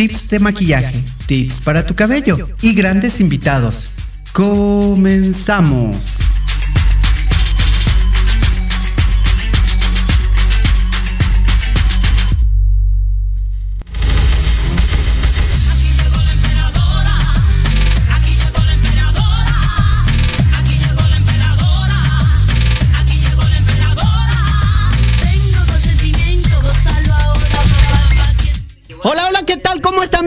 tips de maquillaje, tips para tu cabello y grandes invitados. Comenzamos.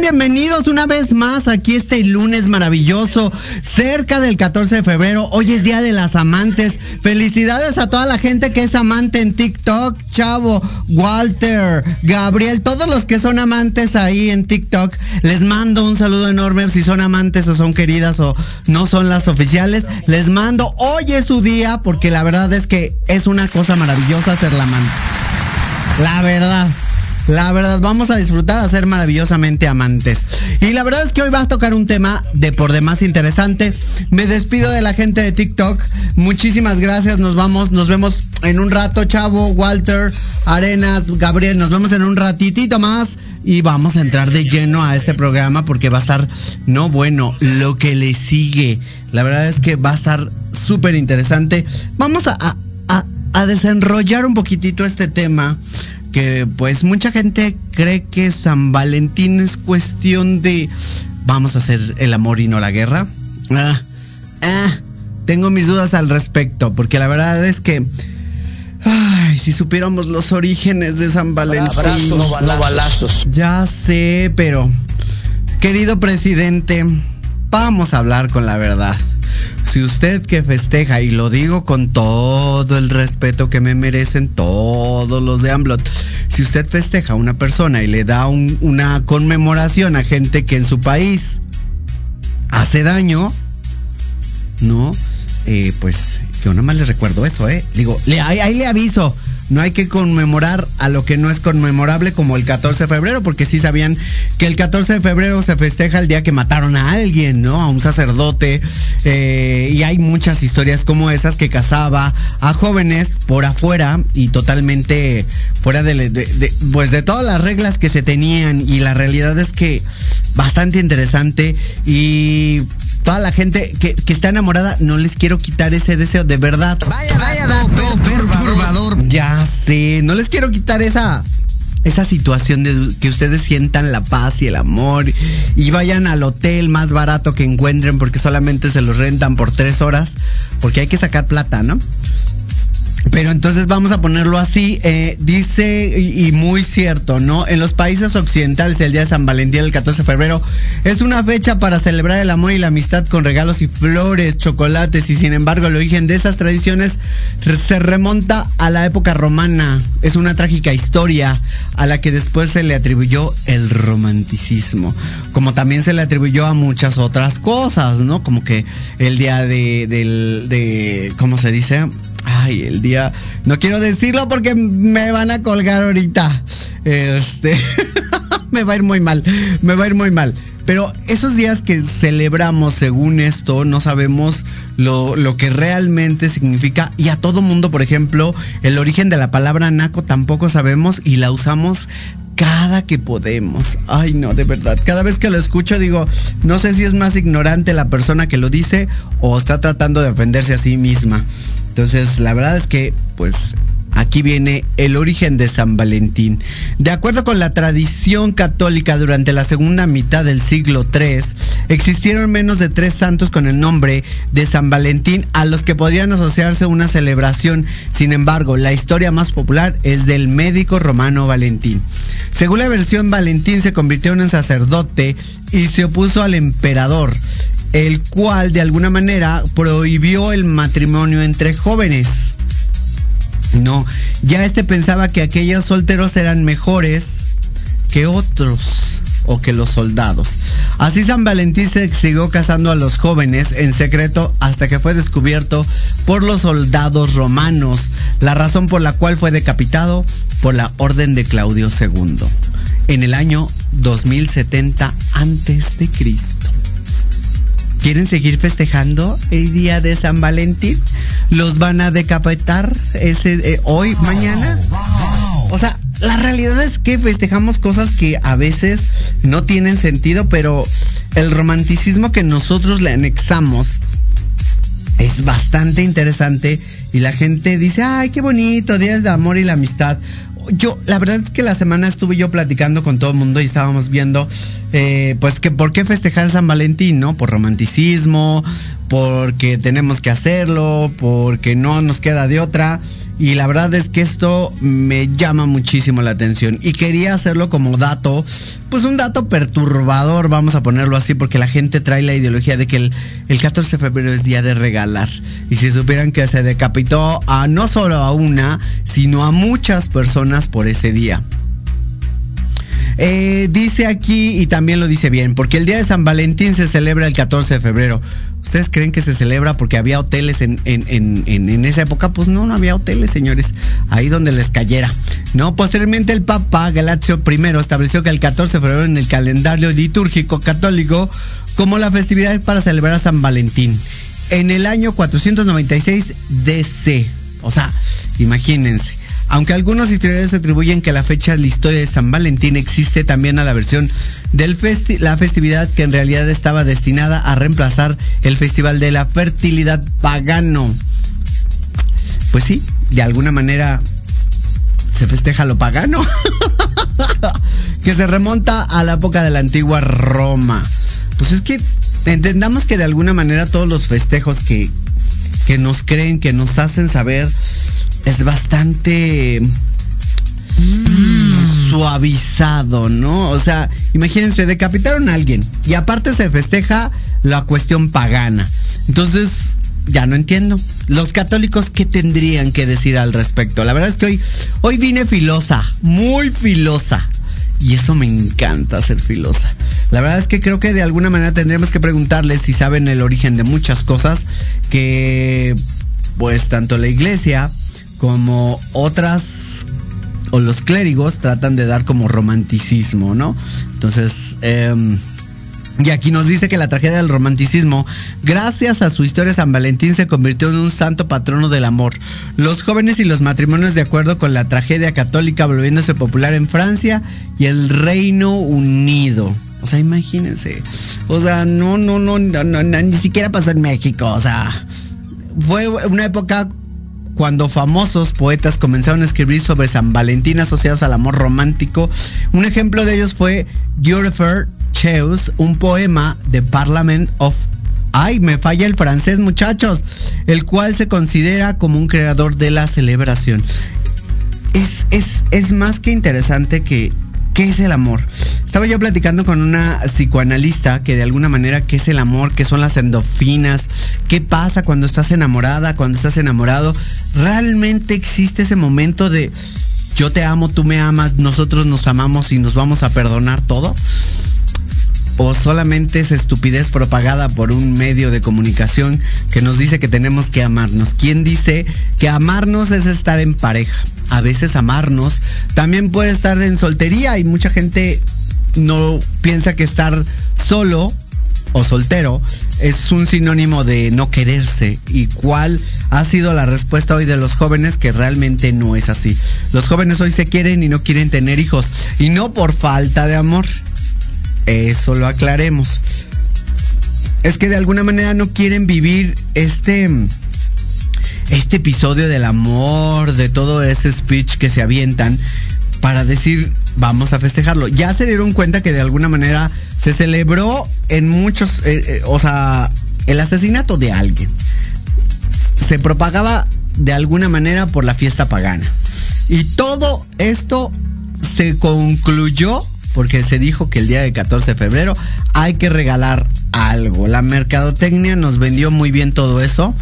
Bienvenidos una vez más aquí este lunes maravilloso, cerca del 14 de febrero. Hoy es Día de las Amantes. Felicidades a toda la gente que es amante en TikTok, Chavo, Walter, Gabriel, todos los que son amantes ahí en TikTok. Les mando un saludo enorme si son amantes o son queridas o no son las oficiales. Les mando, hoy es su día porque la verdad es que es una cosa maravillosa ser la amante. La verdad. La verdad, vamos a disfrutar a ser maravillosamente amantes. Y la verdad es que hoy va a tocar un tema de por demás interesante. Me despido de la gente de TikTok. Muchísimas gracias. Nos vamos, nos vemos en un rato, Chavo, Walter, Arenas, Gabriel. Nos vemos en un ratitito más. Y vamos a entrar de lleno a este programa porque va a estar, no bueno, lo que le sigue. La verdad es que va a estar súper interesante. Vamos a, a, a desenrollar un poquitito este tema que pues mucha gente cree que San Valentín es cuestión de vamos a hacer el amor y no la guerra. Ah, ah, tengo mis dudas al respecto, porque la verdad es que ay, si supiéramos los orígenes de San Valentín. Abrazos, no balazos. Ya sé, pero querido presidente, vamos a hablar con la verdad. Si usted que festeja, y lo digo con todo el respeto que me merecen todos los de Amblot, si usted festeja a una persona y le da una conmemoración a gente que en su país hace daño, ¿no? Eh, pues yo nada más le recuerdo eso, ¿eh? Digo, ahí le aviso no hay que conmemorar a lo que no es conmemorable como el 14 de febrero, porque sí sabían que el 14 de febrero se festeja el día que mataron a alguien, ¿no? A un sacerdote. Eh, y hay muchas historias como esas que casaba a jóvenes por afuera y totalmente fuera de, pues de todas las reglas que se tenían. Y la realidad es que bastante interesante y toda la gente que, está enamorada, no les quiero quitar ese deseo, de verdad. Vaya, vaya dato perturbador. Ya no les quiero quitar esa esa situación de que ustedes sientan la paz y el amor y vayan al hotel más barato que encuentren porque solamente se los rentan por tres horas porque hay que sacar plata, ¿no? Pero entonces vamos a ponerlo así, eh, dice, y, muy cierto, ¿no? En los países occidentales el día de San Valentín, el 14 de febrero, es una fecha para celebrar el amor y la amistad con regalos y flores, chocolates, y sin embargo el origen de esas tradiciones se remonta a la época romana. Es una trágica historia a la que después se le atribuyó el romanticismo, como también se le atribuyó a muchas otras cosas, ¿no? Como que el día de, del, de, ¿cómo se dice? Ay, el día. No quiero decirlo porque me van a colgar ahorita. Este. me va a ir muy mal. Me va a ir muy mal. Pero esos días que celebramos según esto, no sabemos lo, lo, que realmente significa. Y a todo mundo, por ejemplo, el origen de la palabra naco tampoco sabemos y la usamos cada que podemos. Ay, no, de verdad. Cada vez que lo escucho digo, no sé si es más ignorante la persona que lo dice o está tratando de ofenderse a sí misma. Entonces, la verdad es que, pues, Aquí viene el origen de San Valentín. De acuerdo con la tradición católica, durante la segunda mitad del siglo III, existieron menos de tres santos con el nombre de San Valentín a los que podrían asociarse una celebración. Sin embargo, la historia más popular es del médico romano Valentín. Según la versión, Valentín se convirtió en un sacerdote y se opuso al emperador, el cual de alguna manera prohibió el matrimonio entre jóvenes. No, ya este pensaba que aquellos solteros eran mejores que otros. o que los soldados. Así San Valentín se siguió casando a los jóvenes en secreto hasta que fue descubierto por los soldados romanos, la razón por la cual fue decapitado por la orden de Claudio II en el año 2070 antes de Cristo. ¿Quieren seguir festejando el día de San Valentín? ¿Los van a decapitar ese eh, hoy, mañana? O sea, la realidad es que festejamos cosas que a veces no tienen sentido, pero el romanticismo que nosotros le anexamos es bastante interesante y la gente dice, ay, qué bonito, días de amor y la amistad yo, la verdad es que la semana estuve yo platicando con todo el mundo y estábamos viendo, eh, pues que por qué festejar San Valentín, ¿no? Por romanticismo, porque tenemos que hacerlo, porque no nos queda de otra. Y la verdad es que esto me llama muchísimo la atención. Y quería hacerlo como dato, pues un dato perturbador, vamos a ponerlo así, porque la gente trae la ideología de que el, el 14 de febrero es día de regalar. Y si supieran que se decapitó a no solo a una, sino a muchas personas por ese día. Eh, dice aquí, y también lo dice bien, porque el día de San Valentín se celebra el 14 de febrero. ¿Ustedes creen que se celebra porque había hoteles en, en, esa época? Pues no, no había hoteles, señores. Ahí donde les cayera. No, posteriormente el Papa Galatzio I estableció que el 14 de febrero en el calendario litúrgico católico como la festividad para celebrar a San Valentín. En el año 496 DC. O sea, imagínense. Aunque algunos historiadores atribuyen que la fecha de la historia de San Valentín existe también a la versión de la festividad que en realidad estaba destinada a reemplazar el Festival de la Fertilidad Pagano. Pues sí, de alguna manera se festeja lo pagano, que se remonta a la época de la antigua Roma. Pues es que entendamos que de alguna manera todos los festejos que, que nos creen, que nos hacen saber es bastante mm, suavizado, ¿no? O sea, imagínense, decapitaron a alguien y aparte se festeja la cuestión pagana. Entonces, ya no entiendo. Los católicos, ¿qué tendrían que decir al respecto? La verdad es que hoy, hoy vine filosa, muy filosa. Y eso me encanta ser filosa. La verdad es que creo que de alguna manera tendremos que preguntarles si saben el origen de muchas cosas que pues tanto la iglesia como otras o los clérigos tratan de dar como romanticismo, ¿no? Entonces, em, y aquí nos dice que la tragedia del romanticismo, gracias a su historia San Valentín, se convirtió en un santo patrono del amor. Los jóvenes y los matrimonios de acuerdo con la tragedia católica volviéndose popular en Francia y el Reino Unido. O sea, imagínense. O sea, no, no, no, no, no ni siquiera pasó en México. O sea, fue una época cuando famosos poetas comenzaron a escribir sobre San Valentín asociados al amor romántico. Un ejemplo de ellos fue Geoffrey Cheus, un poema de Parliament of Ay, me falla el francés, muchachos. El cual se considera como un creador de la celebración. Es, es, es más que interesante que ¿Qué es el amor? Estaba yo platicando con una psicoanalista que de alguna manera, ¿qué es el amor? ¿Qué son las endorfinas? ¿Qué pasa cuando estás enamorada? Cuando estás enamorado? ¿Realmente existe ese momento de yo te amo, tú me amas, nosotros nos amamos y nos vamos a perdonar todo? ¿O solamente es estupidez propagada por un medio de comunicación que nos dice que tenemos que amarnos? ¿Quién dice que amarnos es estar en pareja? A veces amarnos. También puede estar en soltería y mucha gente no piensa que estar solo o soltero es un sinónimo de no quererse. ¿Y cuál ha sido la respuesta hoy de los jóvenes? Que realmente no es así. Los jóvenes hoy se quieren y no quieren tener hijos. Y no por falta de amor. Eso lo aclaremos. Es que de alguna manera no quieren vivir este este episodio del amor, de todo ese speech que se avientan para decir vamos a festejarlo. Ya se dieron cuenta que de alguna manera se celebró en muchos, eh, eh, o sea, el asesinato de alguien. Se propagaba de alguna manera por la fiesta pagana. Y todo esto se concluyó porque se dijo que el día del 14 de febrero hay que regalar algo. La mercadotecnia nos vendió muy bien todo eso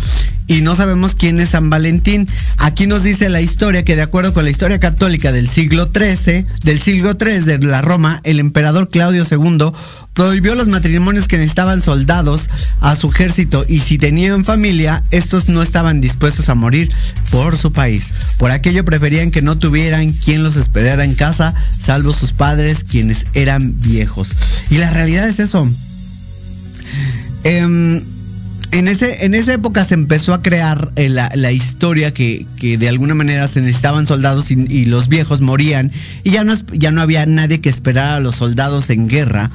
y no sabemos quién es San Valentín. Aquí nos dice la historia que de acuerdo con la historia católica del siglo XIII, del siglo III de la Roma, el emperador Claudio II prohibió los matrimonios que necesitaban soldados a su ejército y si tenían familia, estos no estaban dispuestos a morir por su país. Por aquello preferían que no tuvieran quien los esperara en casa, salvo sus padres, quienes eran viejos. Y la realidad es eso. Em, en, ese, en esa época se empezó a crear eh, la, historia que, de alguna manera se necesitaban soldados y, los viejos morían y ya no, ya no había nadie que esperara a los soldados en guerra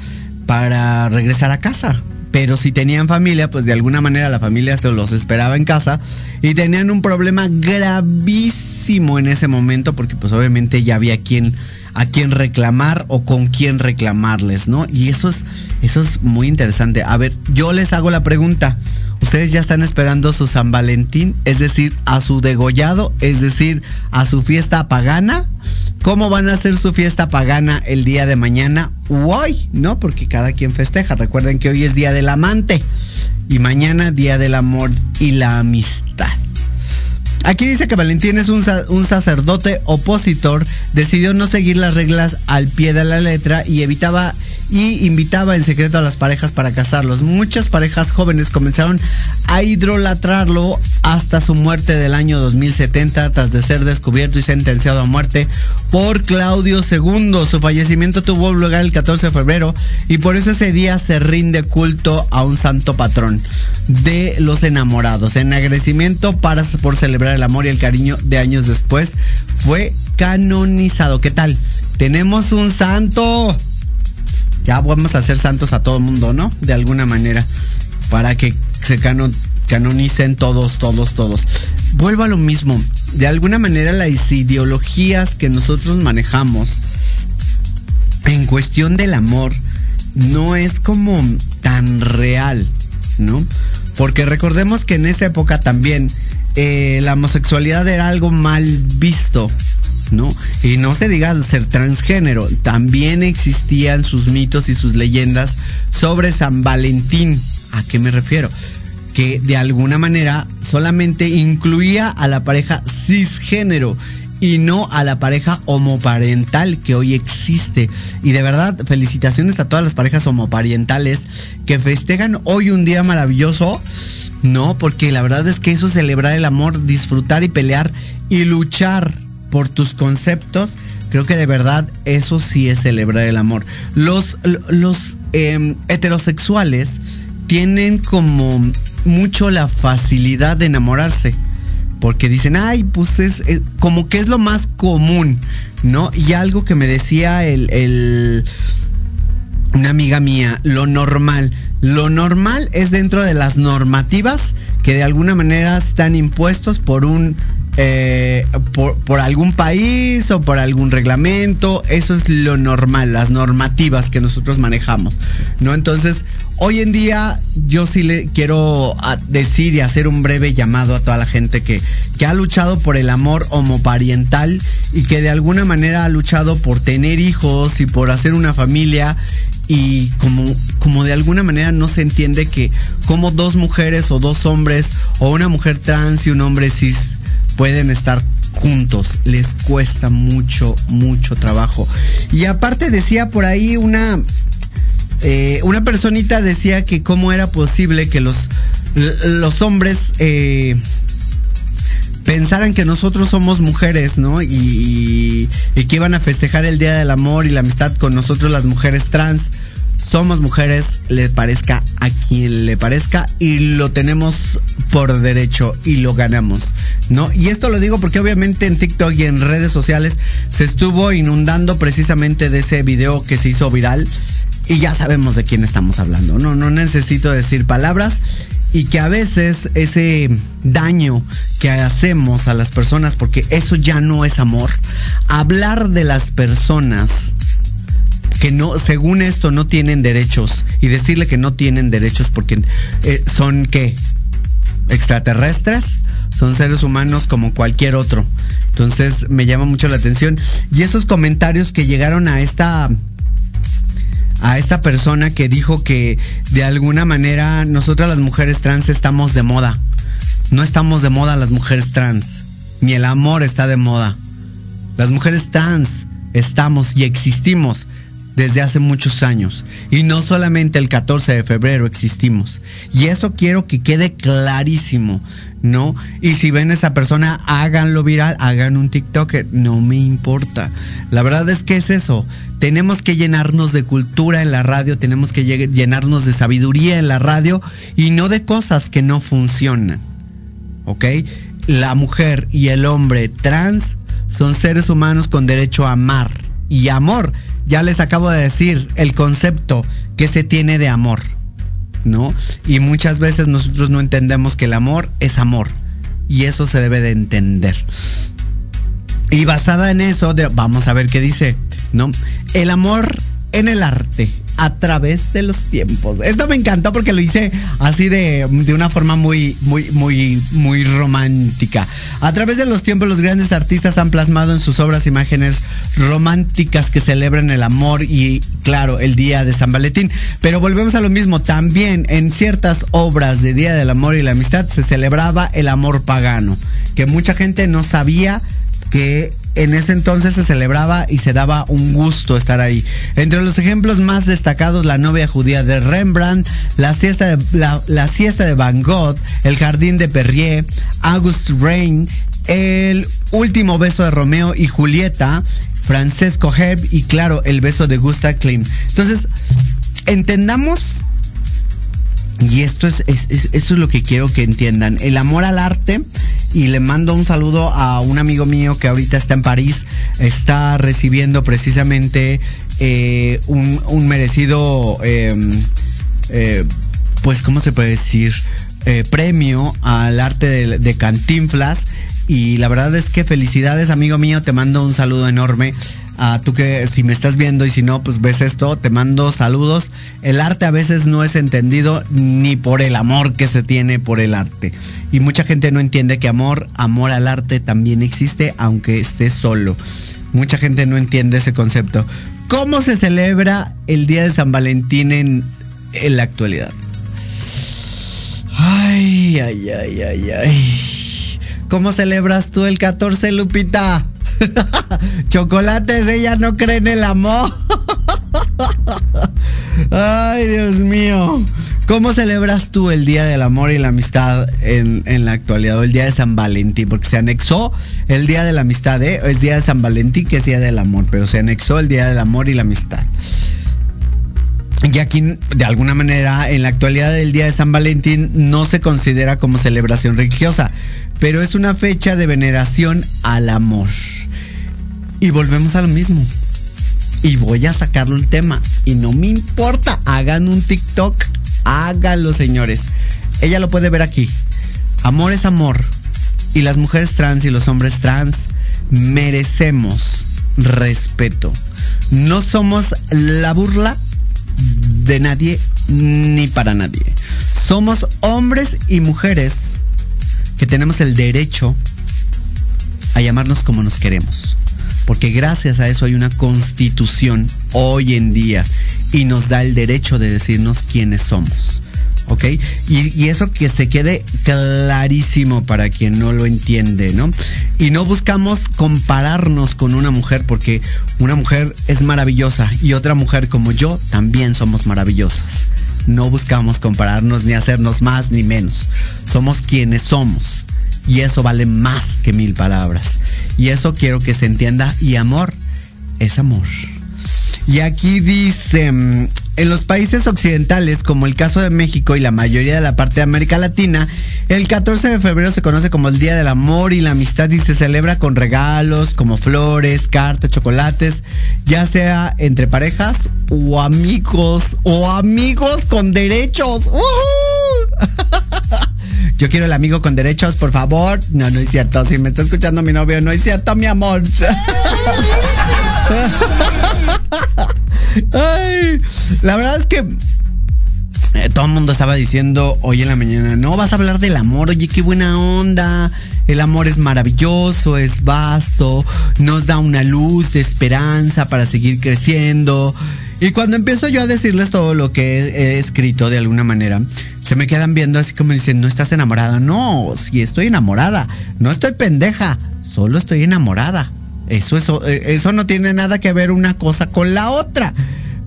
para regresar a casa. Pero si tenían familia, pues de alguna manera la familia se los esperaba en casa y tenían un problema gravísimo en ese momento porque pues obviamente ya había quien a quién reclamar o con quién reclamarles, ¿no? Y eso es, eso es muy interesante. A ver, yo les hago la pregunta. Ustedes ya están esperando su San Valentín, es decir, a su degollado, es decir, a su fiesta pagana. ¿Cómo van a hacer su fiesta pagana el día de mañana o hoy? ¿No? Porque cada quien festeja. Recuerden que hoy es Día del Amante y mañana Día del Amor y la Amistad. Aquí dice que Valentín es un, sacerdote opositor, decidió no seguir las reglas al pie de la letra y evitaba y invitaba en secreto a las parejas para casarlos. Muchas parejas jóvenes comenzaron a hidrolatrarlo hasta su muerte del año 2070 tras de ser descubierto y sentenciado a muerte por Claudio II. Su fallecimiento tuvo lugar el 14 de febrero y por eso ese día se rinde culto a un santo patrón de los enamorados. En agradecimiento para, por celebrar el amor y el cariño de años después fue canonizado. ¿Qué tal? Tenemos un santo ya vamos a ser santos a todo el mundo, ¿no? De alguna manera, para que se canonicen todos, todos, todos. Vuelvo a lo mismo, de alguna manera las ideologías que nosotros manejamos en cuestión del amor no es como tan real, ¿no? Porque recordemos que en esa época también eh, la homosexualidad era algo mal visto, ¿no? Y no se diga ser transgénero, también existían sus mitos y sus leyendas sobre San Valentín. ¿A qué me refiero? Que de alguna manera solamente incluía a la pareja cisgénero y no a la pareja homoparental que hoy existe. Y de verdad, felicitaciones a todas las parejas homoparentales que festejan hoy un día maravilloso. No, porque la verdad es que eso es celebrar el amor, disfrutar y pelear y luchar por tus conceptos, creo que de verdad eso sí es celebrar el amor. Los, los em, heterosexuales tienen como mucho la facilidad de enamorarse. Porque dicen, ay, pues es, como que es lo más común, ¿no? Y algo que me decía el, el, una amiga mía, lo normal. Lo normal es dentro de las normativas que de alguna manera están impuestos por un eh, por, algún país o por algún reglamento. Eso es lo normal, las normativas que nosotros manejamos. ¿No? Entonces, hoy en día yo sí le quiero ah, decir y hacer un breve llamado a toda la gente que, que ha luchado por el amor homoparental y que de alguna manera ha luchado por tener hijos y por hacer una familia y como, como de alguna manera no se entiende que como dos mujeres o dos hombres o una mujer trans y un hombre cis pueden estar juntos. Les cuesta mucho, mucho trabajo. Y aparte decía por ahí una, eh, una personita decía que cómo era posible que los, los hombres eh, pensaran que nosotros somos mujeres, ¿no? Y, y, que iban a festejar el Día del Amor y la Amistad con nosotros las mujeres trans somos mujeres, le parezca a quien le parezca y lo tenemos por derecho y lo ganamos, ¿no? Y esto lo digo porque obviamente en TikTok y en redes sociales se estuvo inundando precisamente de ese video que se hizo viral y ya sabemos de quién estamos hablando, ¿no? No necesito decir palabras y que a veces ese daño que hacemos a las personas, porque eso ya no es amor, hablar de las personas que no, según esto, no tienen derechos y decirle que no tienen derechos porque eh, son qué? Extraterrestres, son seres humanos como cualquier otro. Entonces me llama mucho la atención. Y esos comentarios que llegaron a esta a esta persona que dijo que de alguna manera nosotras las mujeres trans estamos de moda. no estamos de moda las mujeres trans, ni el amor está de moda. Las mujeres trans estamos y existimos desde hace muchos años. Y no solamente el 14 de febrero existimos. Y eso quiero que quede clarísimo, ¿no? Y si ven a esa persona, háganlo viral, hagan un TikTok, no me importa. La verdad es que es eso. Tenemos que llenarnos de cultura en la radio, tenemos que llenarnos de sabiduría en la radio y no de cosas que no funcionan. ¿Ok? La mujer y el hombre trans son seres humanos con derecho a amar. Y amor ya les acabo de decir el concepto que se tiene de amor, ¿no? Y muchas veces nosotros no entendemos que el amor es amor. Y eso se debe de entender. Y basada en eso, vamos a ver qué dice, ¿no? El amor en el arte a través de los tiempos. Esto me encantó porque lo hice así de, de, una forma muy, muy, muy, muy romántica. A través de los tiempos, los grandes artistas han plasmado en sus obras imágenes románticas que celebran el amor y, claro, el día de San Valentín. Pero volvemos a lo mismo. También en ciertas obras de Día del Amor y la Amistad se celebraba el amor pagano, que mucha gente no sabía que en ese entonces se celebraba y se daba un gusto estar ahí. Entre los ejemplos más destacados, la novia judía de Rembrandt, la siesta de, la, siesta de Van Gogh, el jardín de Perrier, August Rain, el último beso de Romeo y Julieta, Francesco Herb y claro, el beso de Gustav Klimt. Entonces, entendamos y esto es, esto es lo que quiero que entiendan. El amor al arte. Y le mando un saludo a un amigo mío que ahorita está en París. Está recibiendo precisamente eh, un, merecido, em, eh, pues, ¿cómo se puede decir? Eh, premio al arte de, de Cantinflas. Y la verdad es que felicidades, amigo mío. Te mando un saludo enorme a tú que si me estás viendo y si no, pues ves esto, te mando saludos. El arte a veces no es entendido ni por el amor que se tiene por el arte. Y mucha gente no entiende que amor, amor al arte también existe, aunque esté solo. Mucha gente no entiende ese concepto. ¿Cómo se celebra el Día de San Valentín en, en la actualidad? Ay, ay, ay, ay, ay. ¿Cómo celebras tú el 14, Lupita? Chocolates, ella no cree en el amor. Ay, Dios mío. ¿Cómo celebras tú el Día del Amor y la Amistad en, la actualidad? O el Día de San Valentín, porque se anexó el Día de la Amistad, ¿eh? Es Día de San Valentín que es Día del Amor, pero se anexó el Día del Amor y la Amistad. Y aquí, de alguna manera, en la actualidad el Día de San Valentín no se considera como celebración religiosa, pero es una fecha de veneración al amor. Y volvemos a lo mismo. Y voy a sacarlo el tema. Y no me importa. Hagan un TikTok. Háganlo, señores. Ella lo puede ver aquí. Amor es amor. Y las mujeres trans y los hombres trans merecemos respeto. No somos la burla de nadie ni para nadie. Somos hombres y mujeres que tenemos el derecho a llamarnos como nos queremos porque gracias a eso hay una constitución hoy en día y nos da el derecho de decirnos quiénes somos. ¿ok? Y, eso que se quede clarísimo para quien no lo entiende, ¿no? Y no buscamos compararnos con una mujer porque una mujer es maravillosa y otra mujer como yo también somos maravillosas. No buscamos compararnos ni hacernos más ni menos. Somos quienes somos. Y eso vale más que mil palabras. Y eso quiero que se entienda. Y amor es amor. Y aquí dice, mm, en los países occidentales, como el caso de México y la mayoría de la parte de América Latina, el 14 de febrero se conoce como el Día del Amor y la Amistad y se celebra con regalos como flores, cartas, chocolates, ya sea entre parejas o amigos o amigos con derechos. Yo quiero el amigo con derechos, por favor. No, no es cierto. Si me está escuchando mi novio, no es cierto, mi amor. La verdad es que eh, todo el mundo estaba diciendo hoy en la mañana, no vas a hablar del amor, oye, qué buena onda. El amor es maravilloso, es vasto, nos da una luz de esperanza para seguir creciendo. Y cuando empiezo yo a decirles todo lo que he, escrito de alguna manera, se me quedan viendo así como dicen, no estás enamorada. No, sí estoy enamorada. No estoy pendeja, solo estoy enamorada. Eso, eso, eso no tiene nada que ver una cosa con la otra.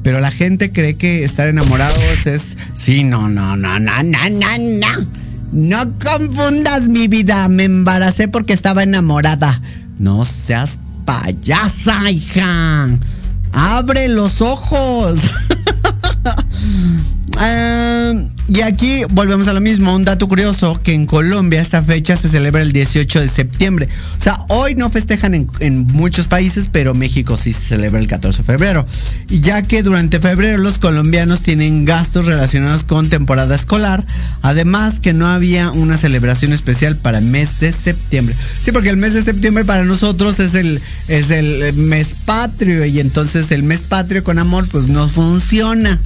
Pero la gente cree que estar enamorados es... Sí, no, no, no, no, no, no, no. No confundas mi vida. Me embaracé porque estaba enamorada. No seas payasa, hija. Abre los ojos. Eh, y aquí volvemos a lo mismo, un dato curioso, que en Colombia esta fecha se celebra el 18 de septiembre. O sea, hoy no festejan en, muchos países, pero México sí se celebra el 14 de febrero. Y ya que durante febrero los colombianos tienen gastos relacionados con temporada escolar, además que no había una celebración especial para el mes de septiembre. Sí, porque el mes de septiembre para nosotros es el, es el mes patrio y entonces el mes patrio con amor pues no funciona,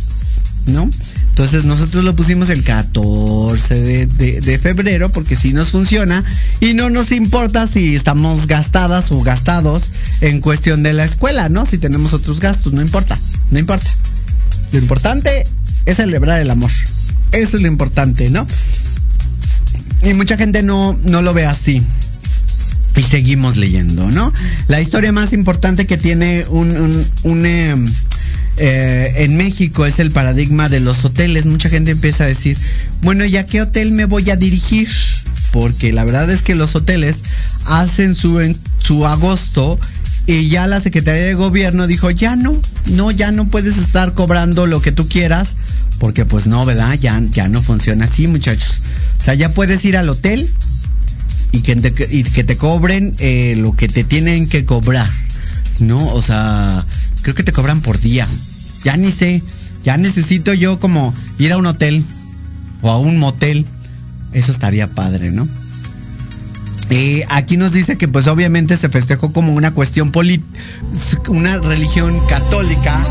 ¿no? Entonces nosotros lo pusimos el 14 de, febrero porque si nos funciona y no nos importa si estamos gastadas o gastados en cuestión de la escuela, ¿no? Si tenemos otros gastos, no importa, no importa. Lo importante es celebrar el amor. Eso es lo importante, ¿no? Y mucha gente no, no lo ve así. Y seguimos leyendo, ¿no? La historia más importante que tiene un, un, em, en México es el paradigma de los hoteles. Mucha gente empieza a decir, bueno, ¿y a qué hotel me voy a dirigir? Porque la verdad es que los hoteles hacen su, su agosto y ya la Secretaría de Gobierno dijo, ya no, no, ya no puedes estar cobrando lo que tú quieras, porque pues no, ¿verdad? Ya, ya no funciona así, muchachos. O sea, ya puedes ir al hotel y que te, que te cobren eh, lo que te tienen que cobrar, ¿no? O sea, creo que te cobran por día. Ya ni sé. Ya necesito yo como ir a un hotel o a un motel. Eso estaría padre, ¿no? Y aquí nos dice que pues obviamente se festejó como una cuestión política, una religión católica.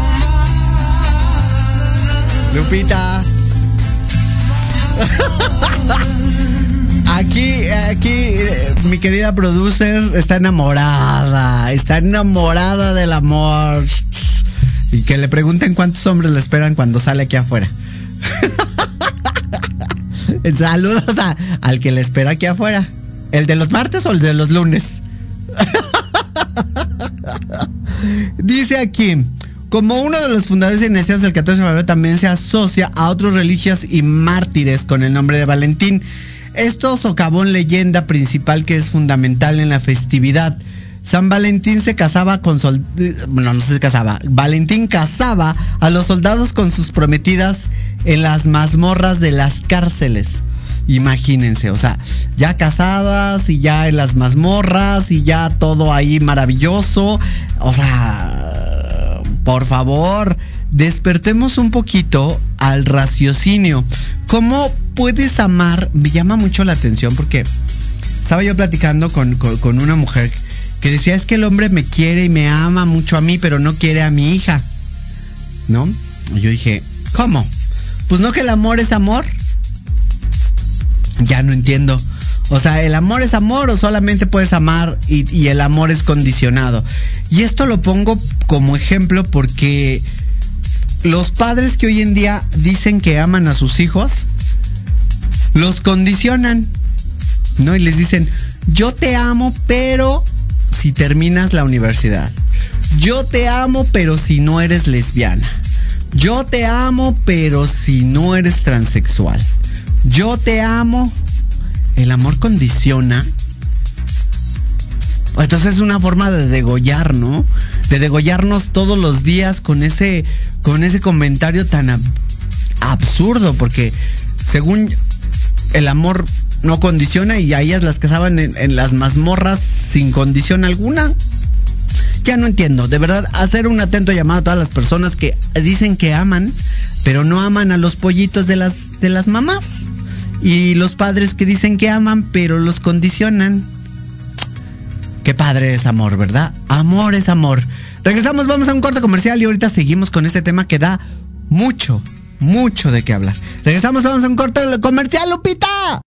Lupita. Aquí, aquí, eh, mi querida producer está enamorada, está enamorada del amor. Y que le pregunten cuántos hombres le esperan cuando sale aquí afuera. Saludos al que le espera aquí afuera. ¿El de los martes o el de los lunes? Dice aquí, como uno de los fundadores iniciados del 14 de febrero también se asocia a otros religios y mártires con el nombre de Valentín. Esto socavó en leyenda principal que es fundamental en la festividad. San Valentín se casaba con sol... Bueno, no se casaba. Valentín casaba a los soldados con sus prometidas en las mazmorras de las cárceles. Imagínense, o sea, ya casadas y ya en las mazmorras y ya todo ahí maravilloso. O sea, por favor, despertemos un poquito al raciocinio. ¿Cómo puedes amar? Me llama mucho la atención porque estaba yo platicando con, una mujer que decía es que el hombre me quiere y me ama mucho a mí, pero no quiere a mi hija. ¿No? Y yo dije, ¿cómo? Pues no que el amor es amor. Ya no entiendo. O sea, ¿el amor es amor o solamente puedes amar y, y el amor es condicionado? Y esto lo pongo como ejemplo porque los padres que hoy en día dicen que aman a sus hijos, los condicionan, ¿no? Y les dicen, yo te amo, pero si terminas la universidad. Yo te amo, pero si no eres lesbiana. Yo te amo, pero si no eres transexual. Yo te amo. El amor condiciona. Entonces es una forma de degollar, ¿no? De degollarnos todos los días con ese con ese comentario tan absurdo, porque según el amor no condiciona y a ellas las casaban en, en las mazmorras sin condición alguna. Ya no entiendo, de verdad, hacer un atento llamado a todas las personas que dicen que aman, pero no aman a los pollitos de las, de las mamás. Y los padres que dicen que aman, pero los condicionan. Qué padre es amor, ¿verdad? Amor es amor. Regresamos, vamos a un corte comercial y ahorita seguimos con este tema que da mucho, mucho de qué hablar. Regresamos, a un corte comercial, Lupita.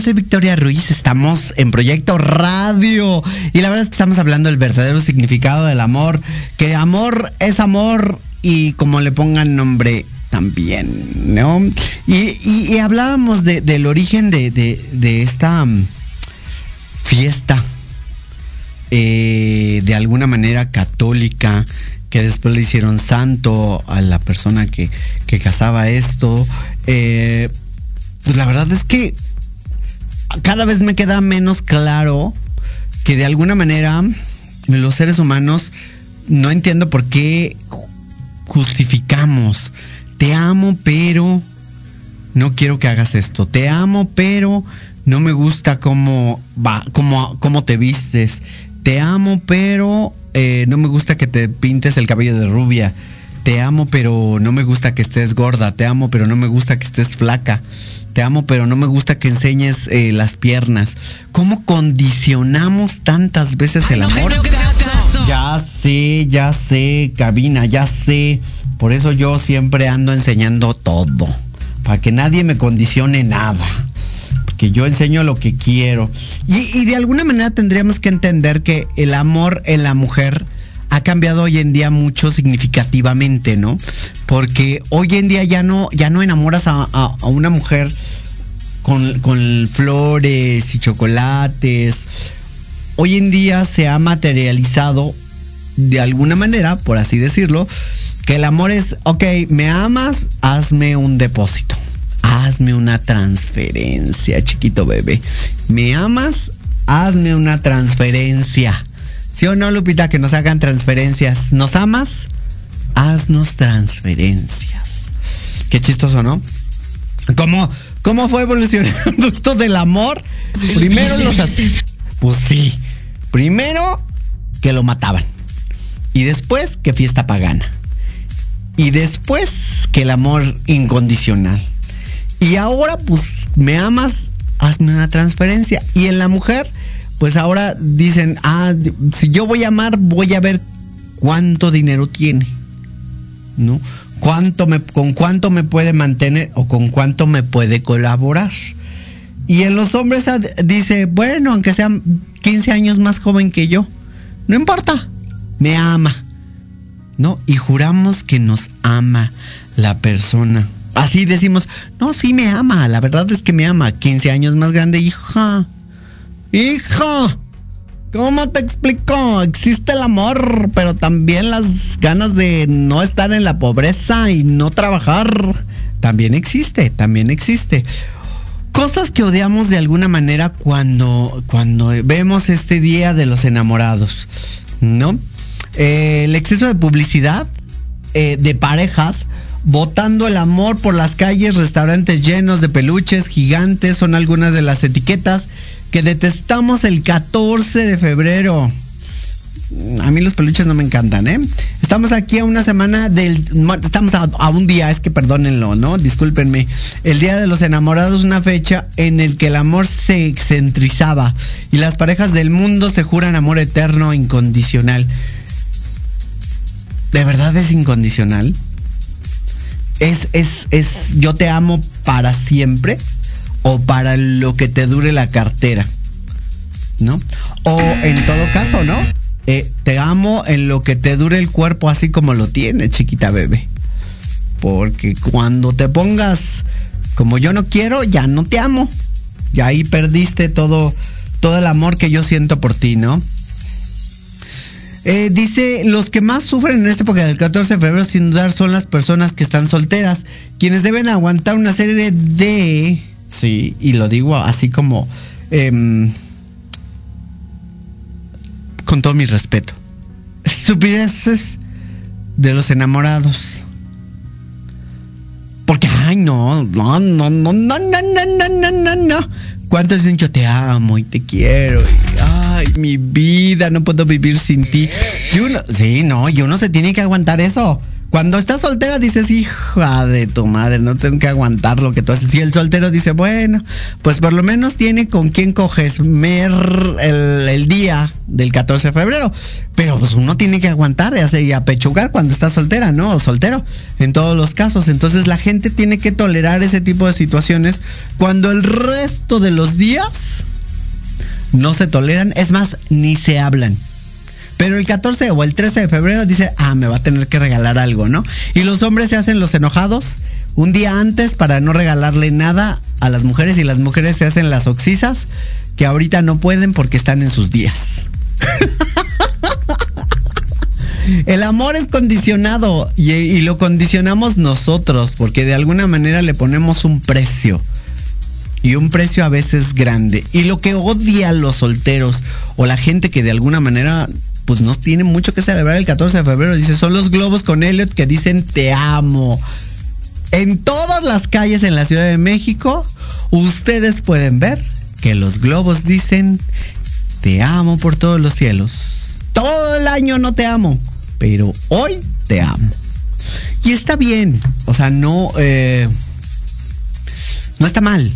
Soy Victoria Ruiz, estamos en Proyecto Radio. Y la verdad es que estamos hablando del verdadero significado del amor. Que amor es amor y como le pongan nombre también, ¿no? Y, hablábamos del origen de, esta mm, fiesta, eh, de alguna manera católica, que después le hicieron santo a la persona que, que casaba esto. Eh, pues la verdad es que cada vez me queda menos claro que de alguna manera los seres humanos no entiendo por qué justificamos. Te amo, pero no quiero que hagas esto. Te amo, pero no me gusta cómo va, cómo, cómo te vistes. Te amo, pero eh, no me gusta que te pintes el cabello de rubia. Te amo, pero no me gusta que estés gorda. Te amo, pero no me gusta que estés flaca te amo, pero no me gusta que enseñes eh, las piernas. ¿Cómo condicionamos tantas veces el amor? ya sé, ya sé, cabina, ya sé. Por eso yo siempre ando enseñando todo. Para que nadie me condicione nada. Porque yo enseño lo que quiero. Y, y de alguna manera tendríamos que entender que el amor en la mujer ha cambiado hoy en día mucho significativamente, ¿no? Porque hoy en día ya no, ya no enamoras a, una mujer con, con, flores y chocolates. Hoy en día se ha materializado de alguna manera, por así decirlo, que el amor es, ok, me amas, hazme un depósito. Hazme una transferencia, chiquito bebé. ¿Me amas? Hazme una transferencia. ¿Sí o no, Lupita, que nos hagan transferencias? ¿Nos amas? Haznos transferencias. Qué chistoso, ¿no? ¿Cómo, cómo fue evolucionando esto del amor? Primero los. Pues sí. Primero que lo mataban. Y después que fiesta pagana. Y después que el amor incondicional. Y ahora, pues, me amas, hazme una transferencia. Y en la mujer, pues ahora dicen, ah, si yo voy a amar, voy a ver cuánto dinero tiene, ¿no? ¿Cuánto me, con cuánto me puede mantener o con cuánto me puede colaborar. Y en los hombres dice, bueno, aunque sean 15 años más joven que yo, no importa, me ama, ¿no? Y juramos que nos ama la persona. Así decimos, no, sí me ama, la verdad es que me ama, 15 años más grande, hija Hijo, ¿cómo te explico? Existe el amor, pero también las ganas de no estar en la pobreza y no trabajar. También existe, también existe. Cosas que odiamos de alguna manera cuando, cuando vemos este día de los enamorados, ¿no? Eh, el exceso de publicidad eh, de parejas botando el amor por las calles, restaurantes llenos de peluches gigantes son algunas de las etiquetas que detestamos el 14 de febrero. A mí los peluches no me encantan, ¿eh? Estamos aquí a una semana del... Estamos a, un día, es que perdónenlo, ¿no? Discúlpenme. El Día de los Enamorados, una fecha en el que el amor se excentrizaba y las parejas del mundo se juran amor eterno incondicional. ¿De verdad es incondicional? ¿Es, es, es, yo te amo para siempre? O para lo que te dure la cartera, ¿no? O en todo caso, ¿no? Eh, te amo en lo que te dure el cuerpo así como lo tiene, chiquita bebé. Porque cuando te pongas como yo no quiero, ya no te amo. Y ahí perdiste todo, todo el amor que yo siento por ti, ¿no? Eh, dice, los que más sufren en esta época del 14 de febrero sin dudar son las personas que están solteras, quienes deben aguantar una serie de Sí, y lo digo así como em, con todo mi respeto. Estupideces de los enamorados. Porque, ay, no, no, no, no, no, no, no, no, no, no, no. ¿Cuántos dicen yo te amo y te quiero? ay, mi vida, no puedo vivir sin ti. Y uno, sí, no, y uno se tiene que aguantar eso. Cuando estás soltera dices, hija de tu madre, no tengo que aguantar lo que tú haces. Y el soltero dice, bueno, pues por lo menos tiene con quien coges mer el, día del 14 de febrero. Pero pues uno tiene que aguantar y apechugar cuando está soltera, ¿no? O soltero, en todos los casos. Entonces la gente tiene que tolerar ese tipo de situaciones cuando el resto de los días no se toleran, es más, ni se hablan. Pero el 14 o el 13 de febrero dice, ah, me va a tener que regalar algo, ¿no? Y los hombres se hacen los enojados un día antes para no regalarle nada a las mujeres y las mujeres se hacen las oxisas que ahorita no pueden porque están en sus días. El amor es condicionado y, lo condicionamos nosotros porque de alguna manera le ponemos un precio y un precio a veces grande. Y lo que odia los solteros o la gente que de alguna manera pues no tiene mucho que celebrar el 14 de febrero. Dice, son los globos con Elliot que dicen te amo. En todas las calles en la Ciudad de México, ustedes pueden ver que los globos dicen te amo por todos los cielos. Todo el año no te amo, pero hoy te amo. Y está bien, o sea, no, eh, no está mal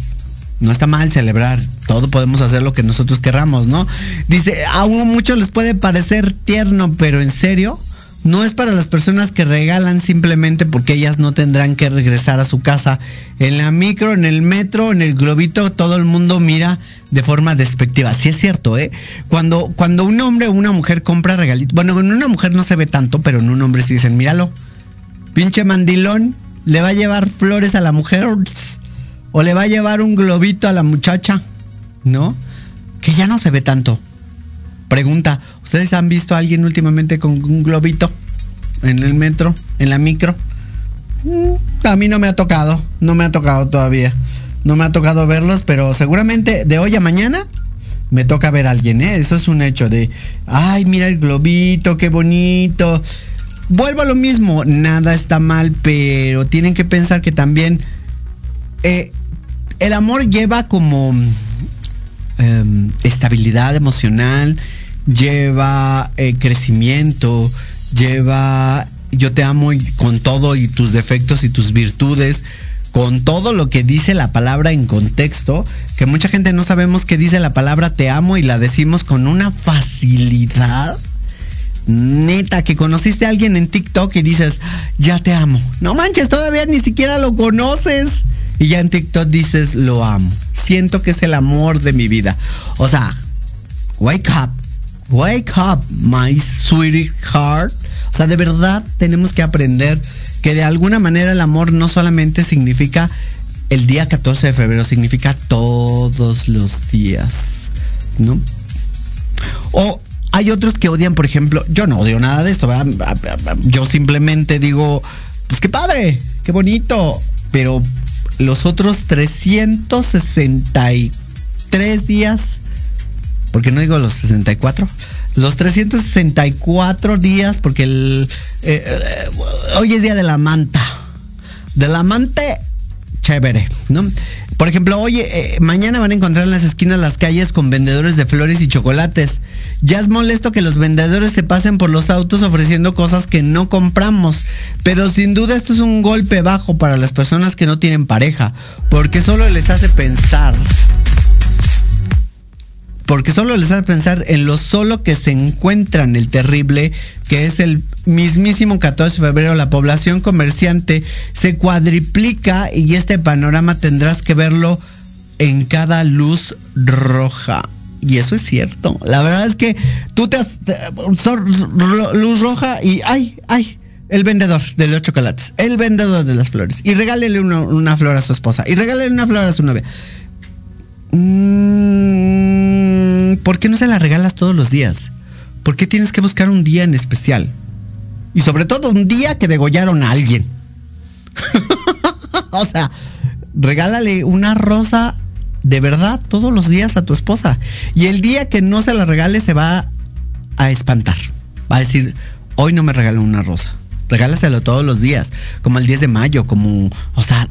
no está mal celebrar. Todo podemos hacer lo que nosotros querramos, ¿no? Dice, a uno muchos les puede parecer tierno, pero en serio, no es para las personas que regalan simplemente porque ellas no tendrán que regresar a su casa. En la micro, en el metro, en el globito, todo el mundo mira de forma despectiva. Sí es cierto, ¿eh? Cuando, cuando un hombre o una mujer compra regalitos, bueno, en una mujer no se ve tanto, pero en un hombre sí dicen, míralo, pinche mandilón, le va a llevar flores a la mujer o le va a llevar un globito a la muchacha, ¿no? Que ya no se ve tanto. Pregunta, ¿ustedes han visto a alguien últimamente con un globito en el metro, en la micro? Mm, a mí no me ha tocado, no me ha tocado todavía. No me ha tocado verlos, pero seguramente de hoy a mañana me toca ver a alguien, ¿eh? Eso es un hecho de, ay, mira el globito, qué bonito. Vuelvo a lo mismo, nada está mal, pero tienen que pensar que también eh, el amor lleva como em, estabilidad emocional, lleva eh, crecimiento, lleva yo te amo con todo y tus defectos y tus virtudes, con todo lo que dice la palabra en contexto, que mucha gente no sabemos qué dice la palabra te amo y la decimos con una facilidad. Neta, que conociste a alguien en TikTok y dices, ya te amo. No manches, todavía ni siquiera lo conoces. Y ya en TikTok dices, lo amo. Siento que es el amor de mi vida. O sea, wake up. Wake up, my sweetheart. O sea, de verdad tenemos que aprender que de alguna manera el amor no solamente significa el día 14 de febrero, significa todos los días. ¿No? O hay otros que odian, por ejemplo, yo no odio nada de esto, Yo simplemente digo, pues qué padre, qué bonito, pero los otros 363 días, porque no digo los 64, los 364 días, porque el, eh, eh, hoy es día de la manta. Del amante, chévere, ¿no? Por ejemplo, oye, eh, mañana van a encontrar en las esquinas las calles con vendedores de flores y chocolates. Ya es molesto que los vendedores se pasen por los autos ofreciendo cosas que no compramos. Pero sin duda esto es un golpe bajo para las personas que no tienen pareja. Porque solo les hace pensar porque solo les hace pensar en lo solo que se encuentran el terrible, que es el mismísimo 14 de febrero, la población comerciante se cuadriplica y este panorama tendrás que verlo en cada luz roja. Y eso es cierto. La verdad es que tú te has... luz roja y ay, ay, el vendedor de los chocolates, el vendedor de las flores. Y regálele una, flor a su esposa. Y regálele una flor a su novia. ¿Por qué no se la regalas todos los días? ¿Por qué tienes que buscar un día en especial? Y sobre todo un día que degollaron a alguien. o sea, regálale una rosa de verdad todos los días a tu esposa. Y el día que no se la regale se va a espantar. Va a decir, hoy no me regaló una rosa. Regálaselo todos los días. Como el 10 de mayo, como, o sea,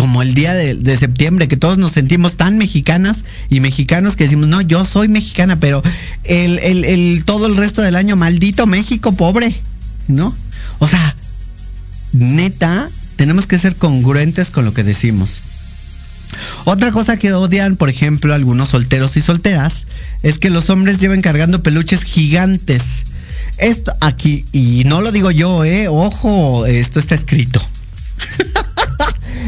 como el día de, septiembre, que todos nos sentimos tan mexicanas y mexicanos que decimos, no, yo soy mexicana, pero el, el, todo el resto del año, maldito México, pobre, ¿no? O sea, neta, tenemos que ser congruentes con lo que decimos. Otra cosa que odian, por ejemplo, algunos solteros y solteras, es que los hombres lleven cargando peluches gigantes. Esto aquí, y no lo digo yo, eh, ojo, esto está escrito.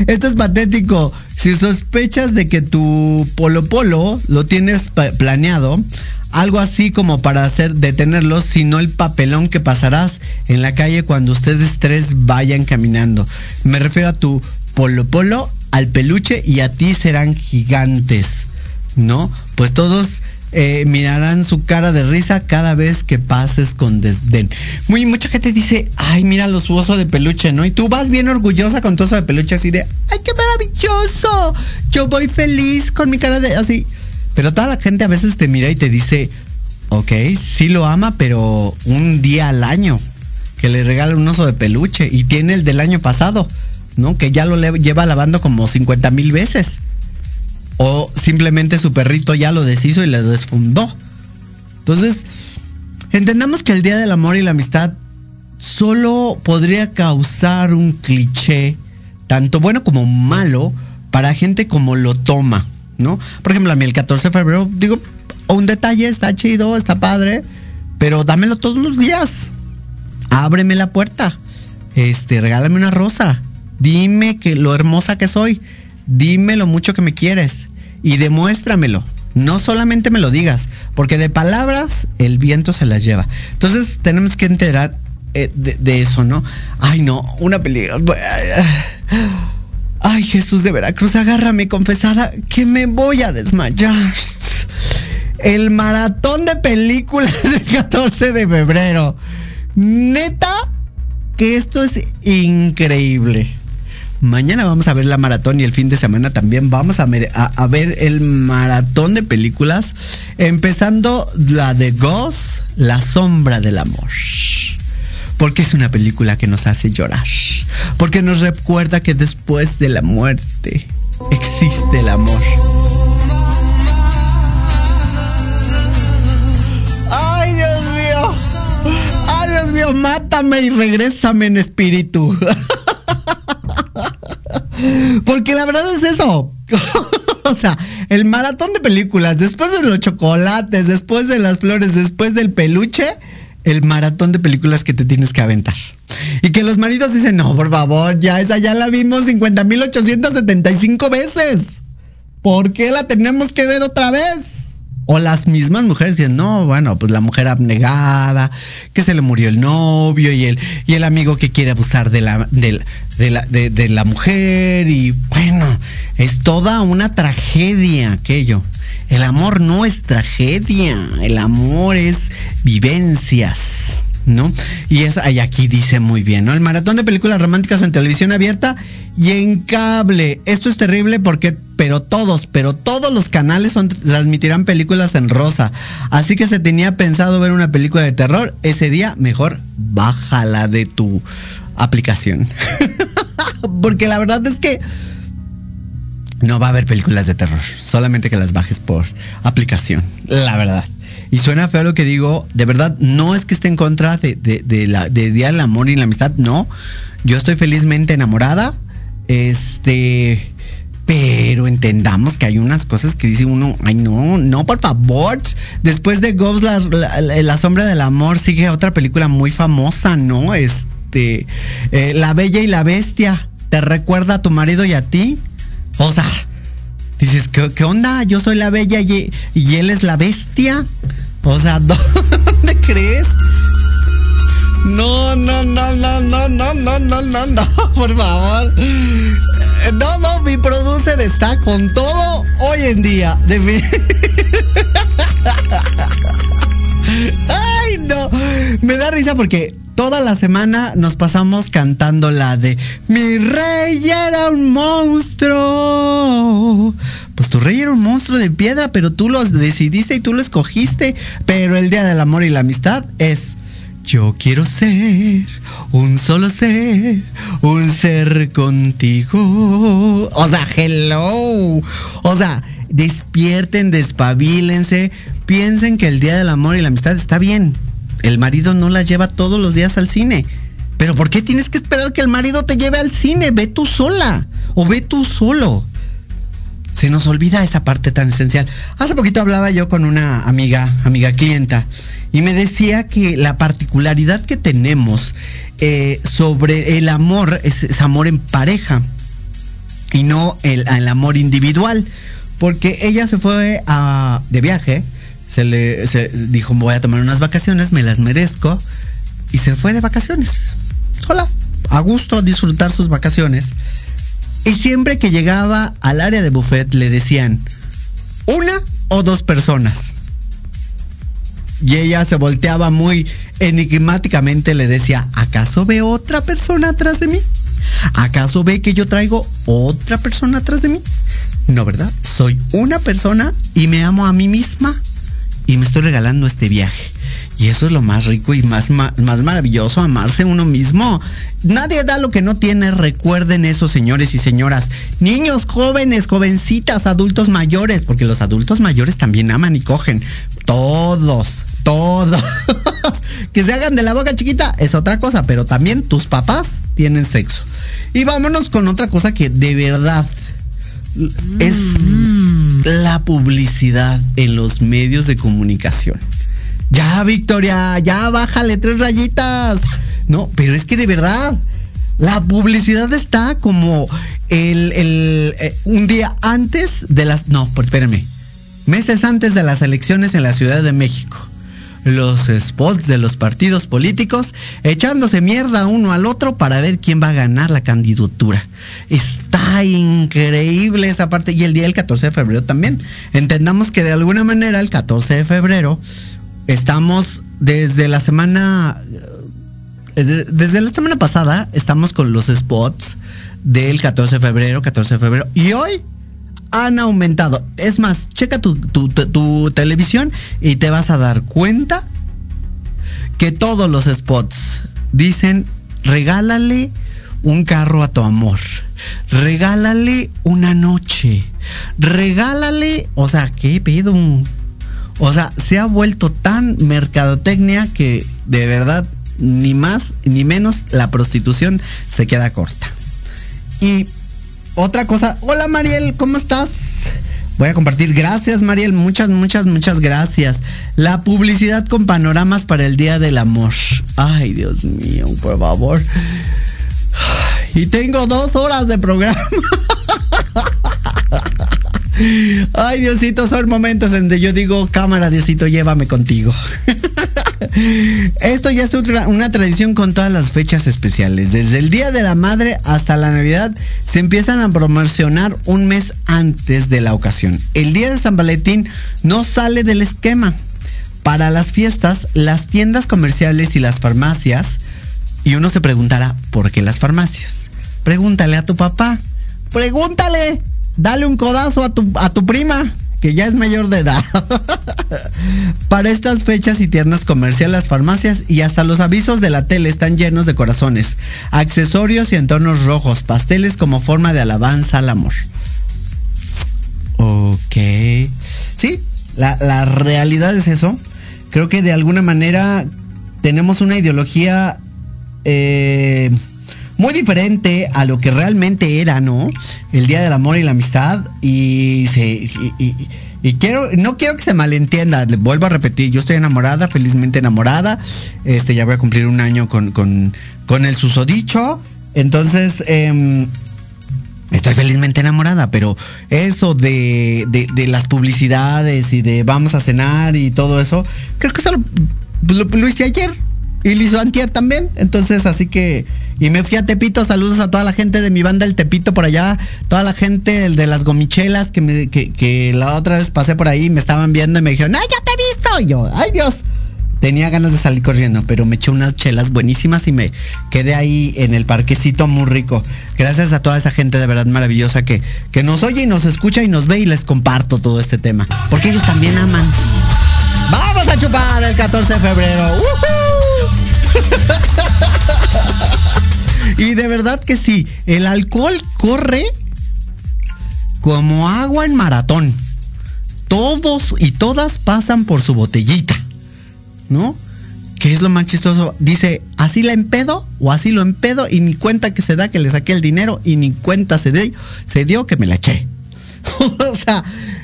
Esto es patético. Si sospechas de que tu polo polo lo tienes planeado, algo así como para hacer detenerlo, sino el papelón que pasarás en la calle cuando ustedes tres vayan caminando. Me refiero a tu polo polo, al peluche y a ti serán gigantes. ¿No? Pues todos eh, mirarán su cara de risa cada vez que pases con desdén. Muy, mucha gente dice, ay, mira los osos de peluche, ¿no? Y tú vas bien orgullosa con tu oso de peluche así de, ay, qué maravilloso. Yo voy feliz con mi cara de así. Pero toda la gente a veces te mira y te dice, ok, sí lo ama, pero un día al año que le regala un oso de peluche y tiene el del año pasado, ¿no? Que ya lo lleva lavando como 50 mil veces. O simplemente su perrito ya lo deshizo y le desfundó. Entonces, entendamos que el Día del Amor y la Amistad solo podría causar un cliché, tanto bueno como malo, para gente como lo toma, ¿no? Por ejemplo, a mí el 14 de febrero, digo, un detalle, está chido, está padre, pero dámelo todos los días. Ábreme la puerta. Este, regálame una rosa. Dime que lo hermosa que soy. Dime lo mucho que me quieres y demuéstramelo. No solamente me lo digas, porque de palabras el viento se las lleva. Entonces tenemos que enterar eh, de, eso, ¿no? Ay, no, una película. Ay, Jesús de Veracruz, agárrame confesada que me voy a desmayar. El maratón de películas del 14 de febrero. Neta, que esto es increíble. Mañana vamos a ver la maratón y el fin de semana también vamos a, ver el maratón de películas. Empezando la de Ghost, La sombra del amor. Porque es una película que nos hace llorar. Porque nos recuerda que después de la muerte existe el amor. Ay, Dios mío. Ay, Dios mío, mátame y regrésame en espíritu. Porque la verdad es eso. o sea, el maratón de películas, después de los chocolates, después de las flores, después del peluche, el maratón de películas que te tienes que aventar. Y que los maridos dicen, no, por favor, ya esa ya la vimos 50.875 veces. ¿Por qué la tenemos que ver otra vez? O las mismas mujeres dicen, no, bueno, pues la mujer abnegada, que se le murió el novio y el, y el amigo que quiere abusar de la, de, la, de la mujer. Y bueno, es toda una tragedia aquello. El amor no es tragedia, el amor es vivencias. ¿no? Y es, ahí aquí dice muy bien, ¿no? El maratón de películas románticas en televisión abierta y en cable. Esto es terrible porque, pero todos, pero todos los canales transmitirán películas en rosa. Así que se tenía pensado ver una película de terror. Ese día, mejor bájala de tu aplicación. porque la verdad es que no va a haber películas de terror. Solamente que las bajes por aplicación. La verdad. Y suena feo lo que digo, de verdad, no es que esté en contra de, la, de Día del Amor y la Amistad, no. Yo estoy felizmente enamorada, este, pero entendamos que hay unas cosas que dice uno, ay no, no, por favor. Después de Ghost, la, sombra del amor, sigue otra película muy famosa, ¿no? Este, eh, La Bella y la Bestia, ¿te recuerda a tu marido y a ti? O sea, dices, ¿qué, onda? Yo soy la Bella y, y él es la Bestia. O sea, ¿dónde crees? No, no, no, no, no, no, no, no, no, no, por favor. No, no, mi producer está con todo hoy en día. De mi... Ay, no. Me da risa porque toda la semana nos pasamos cantando la de Mi rey era un monstruo. Pues tu rey era un monstruo de piedra, pero tú lo decidiste y tú lo escogiste. Pero el Día del Amor y la Amistad es Yo quiero ser un solo ser, un ser contigo. O sea, hello. O sea, despierten, despabilense, piensen que el Día del Amor y la Amistad está bien. El marido no la lleva todos los días al cine. Pero ¿por qué tienes que esperar que el marido te lleve al cine? Ve tú sola o ve tú solo. Se nos olvida esa parte tan esencial. Hace poquito hablaba yo con una amiga, amiga clienta, y me decía que la particularidad que tenemos eh, sobre el amor es, amor en pareja y no el, amor individual. Porque ella se fue a, de viaje, se le dijo voy a tomar unas vacaciones, me las merezco, y se fue de vacaciones, sola, a gusto, disfrutar sus vacaciones. Y siempre que llegaba al área de buffet le decían, una o dos personas. Y ella se volteaba muy enigmáticamente, le decía, ¿acaso ve otra persona atrás de mí? ¿Acaso ve que yo traigo otra persona atrás de mí? No, ¿verdad? Soy una persona y me amo a mí misma y me estoy regalando este viaje. Y eso es lo más rico y más, más, maravilloso, amarse uno mismo. Nadie da lo que no tiene, recuerden eso, señores y señoras. Niños, jóvenes, jovencitas, adultos mayores, porque los adultos mayores también aman y cogen. Todos, todos. que se hagan de la boca chiquita es otra cosa, pero también tus papás tienen sexo. Y vámonos con otra cosa que de verdad es mm. la publicidad en los medios de comunicación. Ya, Victoria, ya bájale tres rayitas. No, pero es que de verdad, la publicidad está como el, el eh, un día antes de las. No, espérenme. Meses antes de las elecciones en la Ciudad de México. Los spots de los partidos políticos echándose mierda uno al otro para ver quién va a ganar la candidatura. Está increíble esa parte. Y el día del 14 de febrero también. Entendamos que de alguna manera el 14 de febrero Estamos desde la semana. Eh, desde la semana pasada estamos con los spots del 14 de febrero, 14 de febrero. Y hoy han aumentado. Es más, checa tu, tu, televisión y te vas a dar cuenta que todos los spots dicen regálale un carro a tu amor. Regálale una noche. Regálale, o sea, ¿qué pedo? O sea, se ha vuelto tan mercadotecnia que de verdad ni más ni menos la prostitución se queda corta. Y otra cosa, hola Mariel, ¿cómo estás? Voy a compartir. Gracias, Mariel. Muchas, muchas, muchas gracias. La publicidad con panoramas para el Día del Amor. Ay, Dios mío, por favor. Y tengo dos horas de programa. Ay, Diosito, son momentos en donde yo digo, cámara, Diosito, llévame contigo. Esto ya es una tradición con todas las fechas especiales. Desde el Día de la Madre hasta la Navidad se empiezan a promocionar un mes antes de la ocasión. El Día de San Valentín no sale del esquema. Para las fiestas, las tiendas comerciales y las farmacias, y uno se preguntará, ¿por qué las farmacias? Pregúntale a tu papá. Pregúntale dale un codazo a tu, a tu prima, que ya es mayor de edad. Para estas fechas y tiernas comerciales, farmacias y hasta los avisos de la tele están llenos de corazones, accesorios y entornos rojos, pasteles como forma de alabanza al amor. Ok. Sí, la, la realidad es eso. Creo que de alguna manera tenemos una ideología eh, muy diferente a lo que realmente era, ¿no? El Día del Amor y la Amistad. Y, se, y, quiero, no quiero que se malentienda, le vuelvo a repetir, yo estoy enamorada, felizmente enamorada. Este, ya voy a cumplir un año con, con, con el susodicho. Entonces, em, Estoy felizmente enamorada, pero eso de, de, las publicidades y de vamos a cenar y todo eso, creo que eso lo hice ayer y lo hizo Antier también. Entonces, así que y me fui a Tepito, saludos a toda la gente de mi banda El Tepito por allá, toda la gente de las gomichelas que, me, la otra vez pasé por ahí, me estaban viendo y me dijeron, ¡ay, ya te he visto! Y yo, ¡ay Dios! Tenía ganas de salir corriendo, pero me eché unas chelas buenísimas y me quedé ahí en el parquecito muy rico. Gracias a toda esa gente de verdad maravillosa que, que nos oye y nos escucha y nos ve y les comparto todo este tema. Porque ellos también aman. Vamos a chupar el 14 de febrero. ¡Woohoo! Y de verdad que sí, el alcohol corre como agua en maratón. Todos y todas pasan por su botellita, ¿no? ¿Qué es lo más chistoso? Dice, así la empedo o así lo empedo y ni cuenta que se da que le saqué el dinero y ni cuenta se dio, se dio que me la eché. o sea,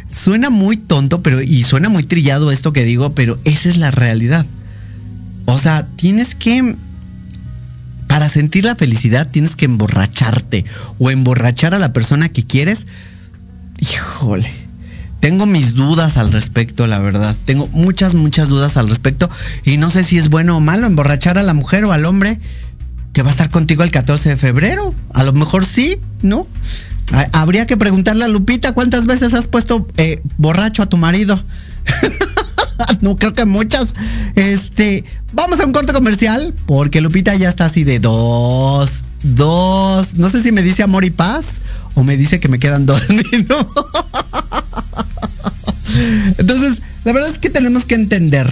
suena muy tonto, pero y suena muy trillado esto que digo, pero esa es la realidad. O sea, tienes que para sentir la felicidad tienes que emborracharte o emborrachar a la persona que quieres. Híjole. Tengo mis dudas al respecto, la verdad. Tengo muchas, muchas dudas al respecto. Y no sé si es bueno o malo emborrachar a la mujer o al hombre que va a estar contigo el 14 de febrero. A lo mejor sí, ¿no? Habría que preguntarle a Lupita cuántas veces has puesto eh, borracho a tu marido. no creo que muchas. Este, vamos a un corte comercial porque Lupita ya está así de dos, dos. No sé si me dice amor y paz o me dice que me quedan dos. Entonces, la verdad es que tenemos que entender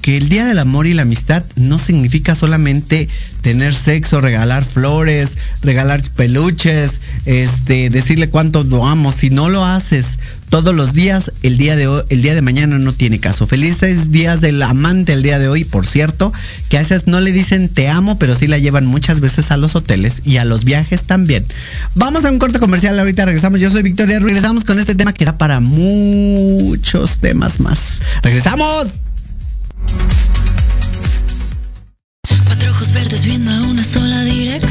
que el Día del Amor y la Amistad no significa solamente tener sexo, regalar flores, regalar peluches, este, decirle cuánto lo amo. Si no lo haces todos los días, el día de el día de mañana no tiene caso. Felices días del amante el día de hoy, por cierto, que a veces no le dicen te amo, pero sí la llevan muchas veces a los hoteles y a los viajes también. Vamos a un corte comercial, ahorita regresamos. Yo soy Victoria, regresamos con este tema que da para muchos temas más. ¡Regresamos! Cuatro ojos verdes viendo a una sola dirección.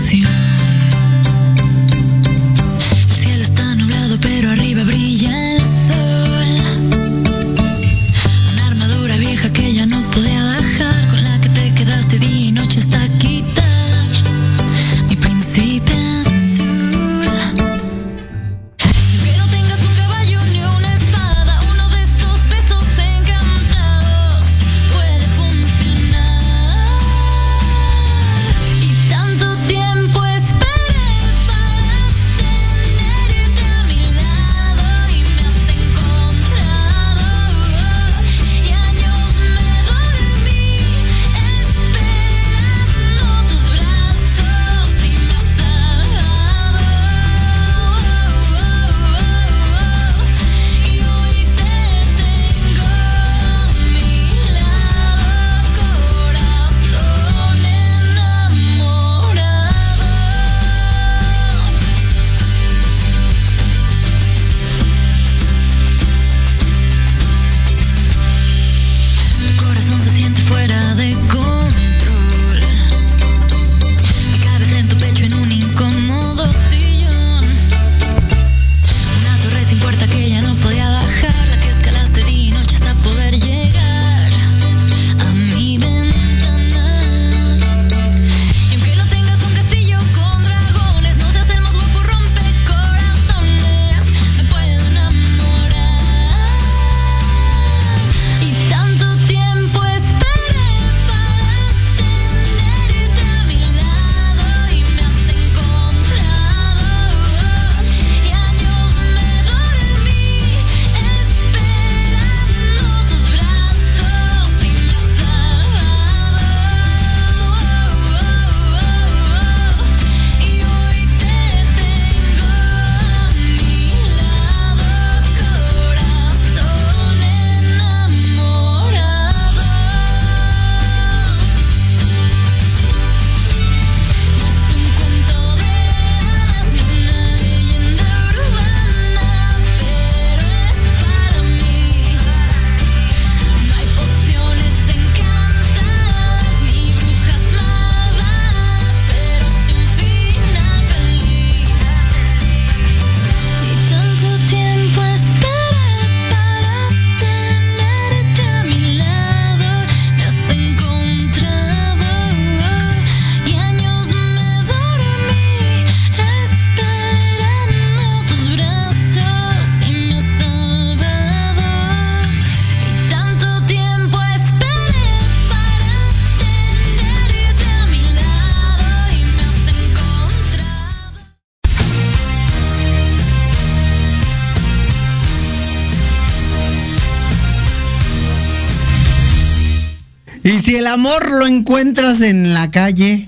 Lo encuentras en la calle,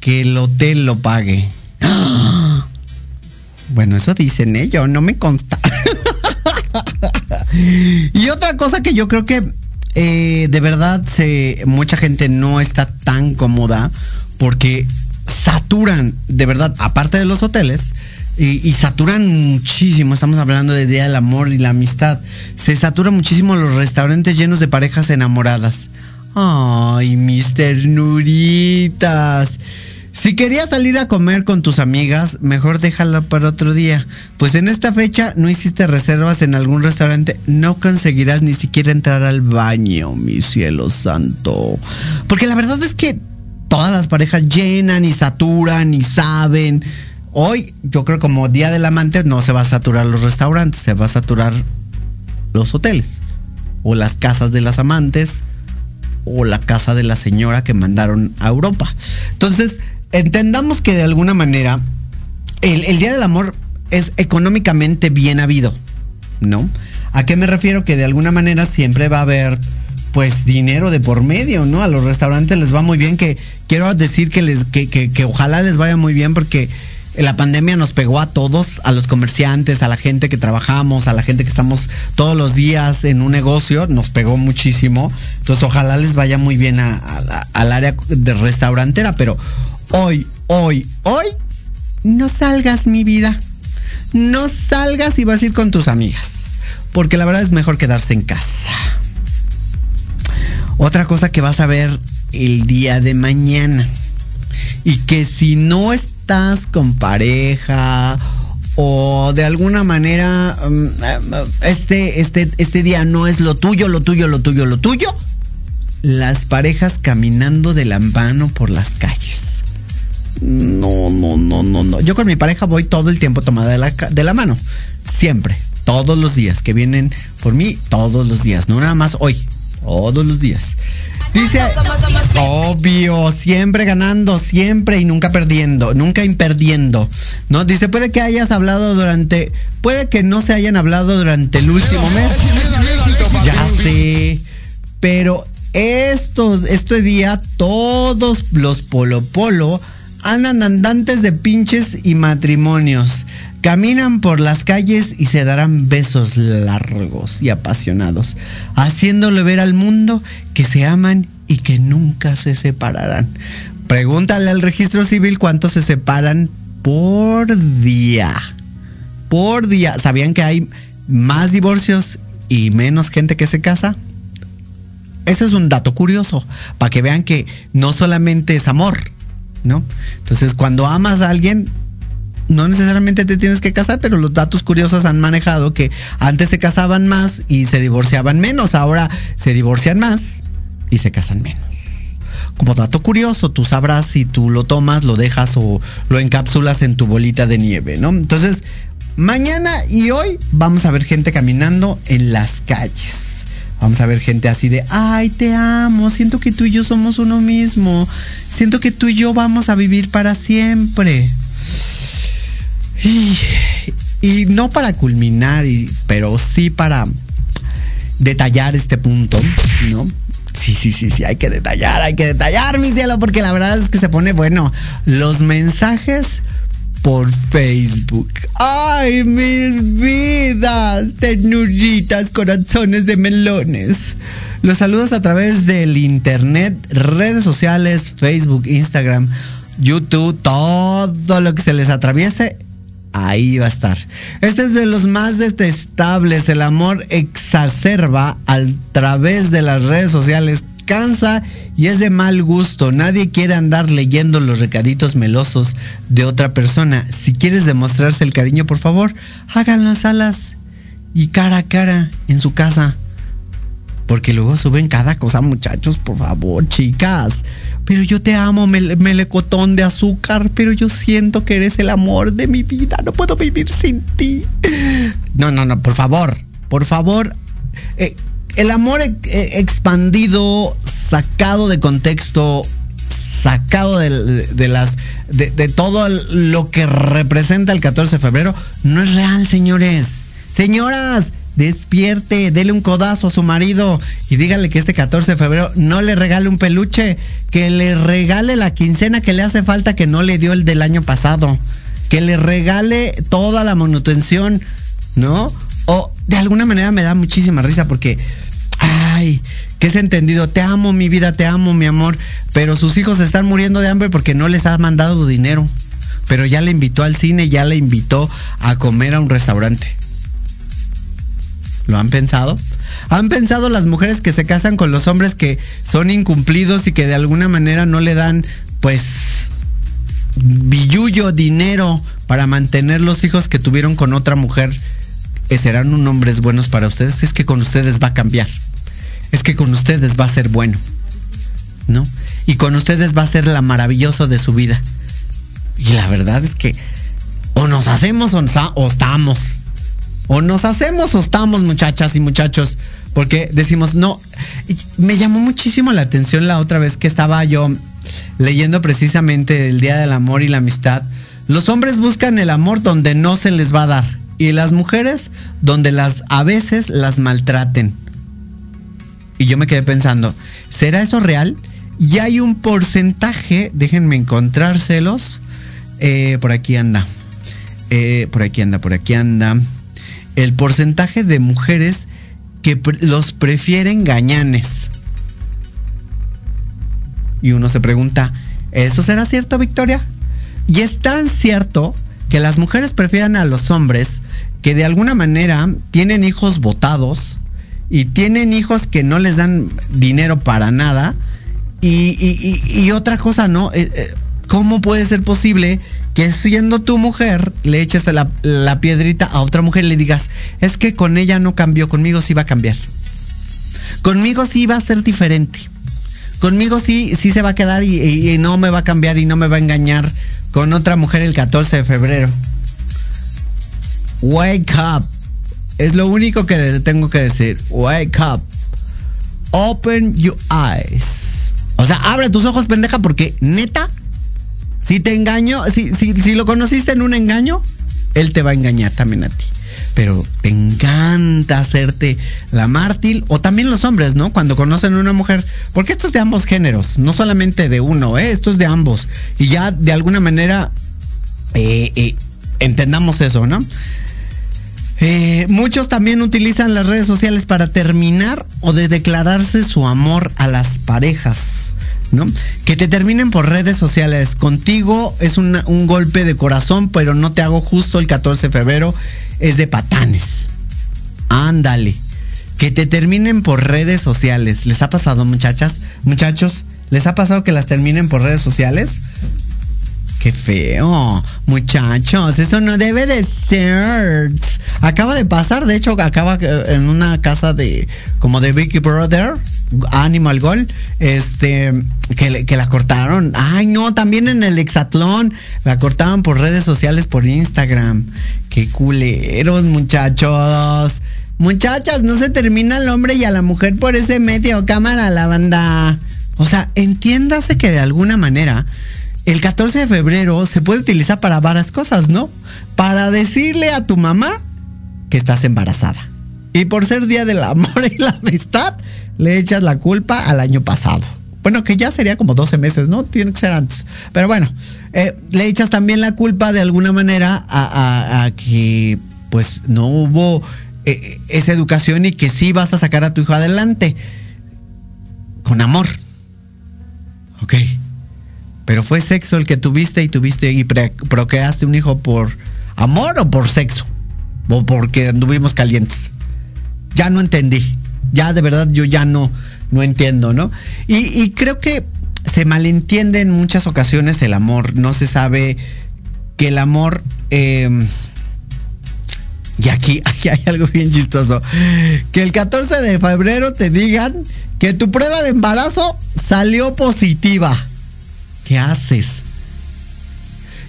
que el hotel lo pague. Bueno, eso dicen ellos, no me consta. y otra cosa que yo creo que eh, de verdad se, mucha gente no está tan cómoda porque saturan, de verdad, aparte de los hoteles, y, saturan muchísimo, estamos hablando de Día del Amor y la Amistad, se saturan muchísimo los restaurantes llenos de parejas enamoradas. Ay, mis ternuritas. Si querías salir a comer con tus amigas, mejor déjala para otro día. Pues en esta fecha no hiciste reservas en algún restaurante, no conseguirás ni siquiera entrar al baño, mi cielo santo. Porque la verdad es que todas las parejas llenan y saturan y saben. Hoy, yo creo como Día del Amante, no se va a saturar los restaurantes, se va a saturar los hoteles. O las casas de las amantes. O la casa de la señora que mandaron a Europa. Entonces, entendamos que de alguna manera el, Día del Amor es económicamente bien habido. ¿No? ¿A qué me refiero? Que de alguna manera siempre va a haber pues dinero de por medio, ¿no? A los restaurantes les va muy bien, que quiero decir que les, que, que, ojalá les vaya muy bien porque la pandemia nos pegó a todos, a los comerciantes, a la gente que trabajamos, a la gente que estamos todos los días en un negocio, nos pegó muchísimo. Entonces ojalá les vaya muy bien al área de restaurantera, pero hoy, hoy, hoy, no salgas mi vida. No salgas y vas a ir con tus amigas. Porque la verdad es mejor quedarse en casa. Otra cosa que vas a ver el día de mañana. Y que si no estás con pareja o de alguna manera mm, este, este, este día no es lo tuyo, lo tuyo, lo tuyo, lo tuyo, las parejas caminando de la mano por las calles. No, no, no, no, no. Yo con mi pareja voy todo el tiempo tomada de la, de la mano. Siempre. Todos los días. Que vienen por mí todos los días. No nada más hoy todos los días. Dice, obvio, siempre ganando, siempre y nunca perdiendo, nunca imperdiendo. ¿No? Dice, puede que hayas hablado durante, puede que no se hayan hablado durante el último mes. Ya sé, pero estos, este día todos los polo polo andan andantes de pinches y matrimonios. Caminan por las calles y se darán besos largos y apasionados, haciéndole ver al mundo que se aman y que nunca se separarán. Pregúntale al registro civil cuántos se separan por día. Por día. ¿Sabían que hay más divorcios y menos gente que se casa? Eso es un dato curioso, para que vean que no solamente es amor, ¿no? Entonces, cuando amas a alguien, no necesariamente te tienes que casar, pero los datos curiosos han manejado que antes se casaban más y se divorciaban menos, ahora se divorcian más y se casan menos. Como dato curioso, tú sabrás si tú lo tomas, lo dejas o lo encapsulas en tu bolita de nieve, ¿no? Entonces, mañana y hoy vamos a ver gente caminando en las calles. Vamos a ver gente así de, ay, te amo, siento que tú y yo somos uno mismo, siento que tú y yo vamos a vivir para siempre. Y, no para culminar, pero sí para detallar este punto, ¿no? Sí, sí, sí, sí, hay que detallar, hay que detallar, mi cielo, porque la verdad es que se pone, bueno, los mensajes por Facebook. ¡Ay, mis vidas! Ternuritas, corazones de melones. Los saludos a través del internet, redes sociales, Facebook, Instagram, YouTube, todo lo que se les atraviese ahí va a estar. Este es de los más detestables. El amor exacerba a través de las redes sociales. Cansa y es de mal gusto. Nadie quiere andar leyendo los recaditos melosos de otra persona. Si quieres demostrarse el cariño, por favor, háganlo a salas y cara a cara en su casa. Porque luego suben cada cosa, muchachos, por favor, chicas pero yo te amo, melecotón de azúcar, pero yo siento que eres el amor de mi vida, no puedo vivir sin ti. No, no, no, por favor, por favor. Eh, el amor expandido, sacado de contexto, sacado de, las de, de, todo lo que representa el 14 de febrero, no es real, señores. Señoras, despierte, dele un codazo a su marido y dígale que este 14 de febrero no le regale un peluche, que le regale la quincena que le hace falta que no le dio el del año pasado, que le regale toda la manutención, ¿no? O de alguna manera me da muchísima risa porque, ay, que es entendido, te amo mi vida, te amo mi amor, pero sus hijos están muriendo de hambre porque no les ha mandado dinero, pero ya le invitó al cine, ya le invitó a comer a un restaurante. ¿Lo han pensado? ¿Han pensado las mujeres que se casan con los hombres que son incumplidos y que de alguna manera no le dan, pues, billullo, dinero para mantener los hijos que tuvieron con otra mujer? Eh, ¿Serán un hombres buenos para ustedes? Es que con ustedes va a cambiar. Es que con ustedes va a ser bueno. ¿No? Y con ustedes va a ser la maravilloso de su vida. Y la verdad es que o nos hacemos o estamos. O nos hacemos o estamos, muchachas y muchachos. Porque decimos, no. Me llamó muchísimo la atención la otra vez que estaba yo leyendo precisamente el Día del Amor y la Amistad. Los hombres buscan el amor donde no se les va a dar. Y las mujeres donde las a veces las maltraten. Y yo me quedé pensando, ¿será eso real? Y hay un porcentaje, déjenme encontrárselos. Eh, por aquí anda. Eh, por aquí anda, por aquí anda el porcentaje de mujeres que los prefieren gañanes. Y uno se pregunta, ¿eso será cierto, Victoria? Y es tan cierto que las mujeres prefieren a los hombres que de alguna manera tienen hijos votados y tienen hijos que no les dan dinero para nada. Y, otra cosa, ¿no? Eh, eh, ¿Cómo puede ser posible que siendo tu mujer le eches la, piedrita a otra mujer y le digas, es que con ella no cambió, conmigo sí va a cambiar. Conmigo sí va a ser diferente. Conmigo sí, sí se va a quedar y, no me va a cambiar y no me va a engañar con otra mujer el 14 de febrero. Wake up. Es lo único que tengo que decir. Wake up. Open your eyes. O sea, abre tus ojos, pendeja, porque neta, si te engaño, si, si, lo conociste en un engaño, él te va a engañar también a ti. Pero te encanta hacerte la mártir, o también los hombres, ¿no? Cuando conocen a una mujer, porque esto es de ambos géneros, no solamente de uno, ¿eh? esto es de ambos. Y ya de alguna manera eh, eh, entendamos eso, ¿no? Eh, muchos también utilizan las redes sociales para terminar o de declararse su amor a las parejas. Que te terminen por redes sociales. Contigo es un golpe de corazón, pero no te hago justo el 14 de febrero. Es de patanes. Ándale. Que te terminen por redes sociales. ¿Les ha pasado, muchachas? Muchachos, ¿les ha pasado que las terminen por redes sociales? Qué feo, muchachos, eso no debe de ser. Acaba de pasar, de hecho, acaba en una casa de como de Big Brother, Animal Gold, este, que, que la cortaron. Ay, no, también en el Exatlón la cortaron por redes sociales, por Instagram. Qué culeros, muchachos. Muchachas, no se termina el hombre y a la mujer por ese medio cámara la banda. O sea, entiéndase que de alguna manera el 14 de febrero se puede utilizar para varias cosas, ¿no? Para decirle a tu mamá que estás embarazada. Y por ser Día del Amor y la Amistad, le echas la culpa al año pasado. Bueno, que ya sería como 12 meses, ¿no? Tiene que ser antes. Pero bueno, eh, le echas también la culpa de alguna manera a, que pues no hubo eh, esa educación y que sí vas a sacar a tu hijo adelante. Con amor. Ok. Pero fue sexo el que tuviste y tuviste y procreaste un hijo por amor o por sexo. O porque anduvimos calientes. Ya no entendí. Ya de verdad yo ya no, no entiendo, ¿no? Y, creo que se malentiende en muchas ocasiones el amor. No se sabe que el amor... Em, y aquí, aquí hay algo bien chistoso. Que el 14 de febrero te digan que tu prueba de embarazo salió positiva. ¿Qué haces?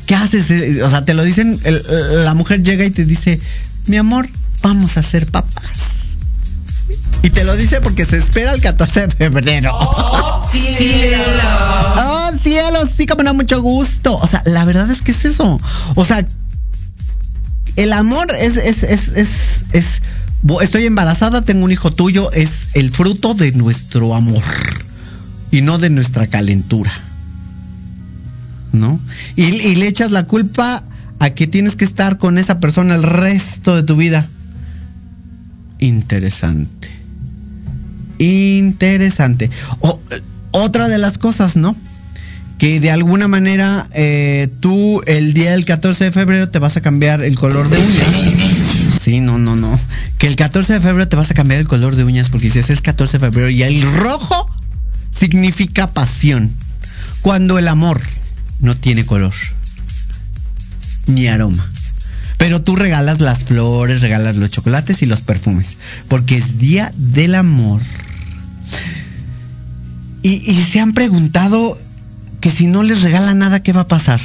¿Qué haces? O sea, te lo dicen, la mujer llega y te dice, mi amor, vamos a ser papás. Y te lo dice porque se espera el 14 de febrero. ¡Oh, cielo! ¡Oh, cielo! Sí, como no, mucho gusto. O sea, la verdad es que es eso. O sea, el amor es, es, es, es, es estoy embarazada, tengo un hijo tuyo, es el fruto de nuestro amor y no de nuestra calentura. ¿No? Y, le echas la culpa a que tienes que estar con esa persona el resto de tu vida. Interesante. Interesante. otra de las cosas, ¿no? Que de alguna manera eh, tú el día del 14 de febrero te vas a cambiar el color de uñas. Sí, no, no, no. Que el 14 de febrero te vas a cambiar el color de uñas porque dices es 14 de febrero y el rojo significa pasión. Cuando el amor no tiene color ni aroma. Pero tú regalas las flores, regalas los chocolates y los perfumes. Porque es día del amor. Y, se han preguntado que si no les regala nada, ¿qué va a pasar?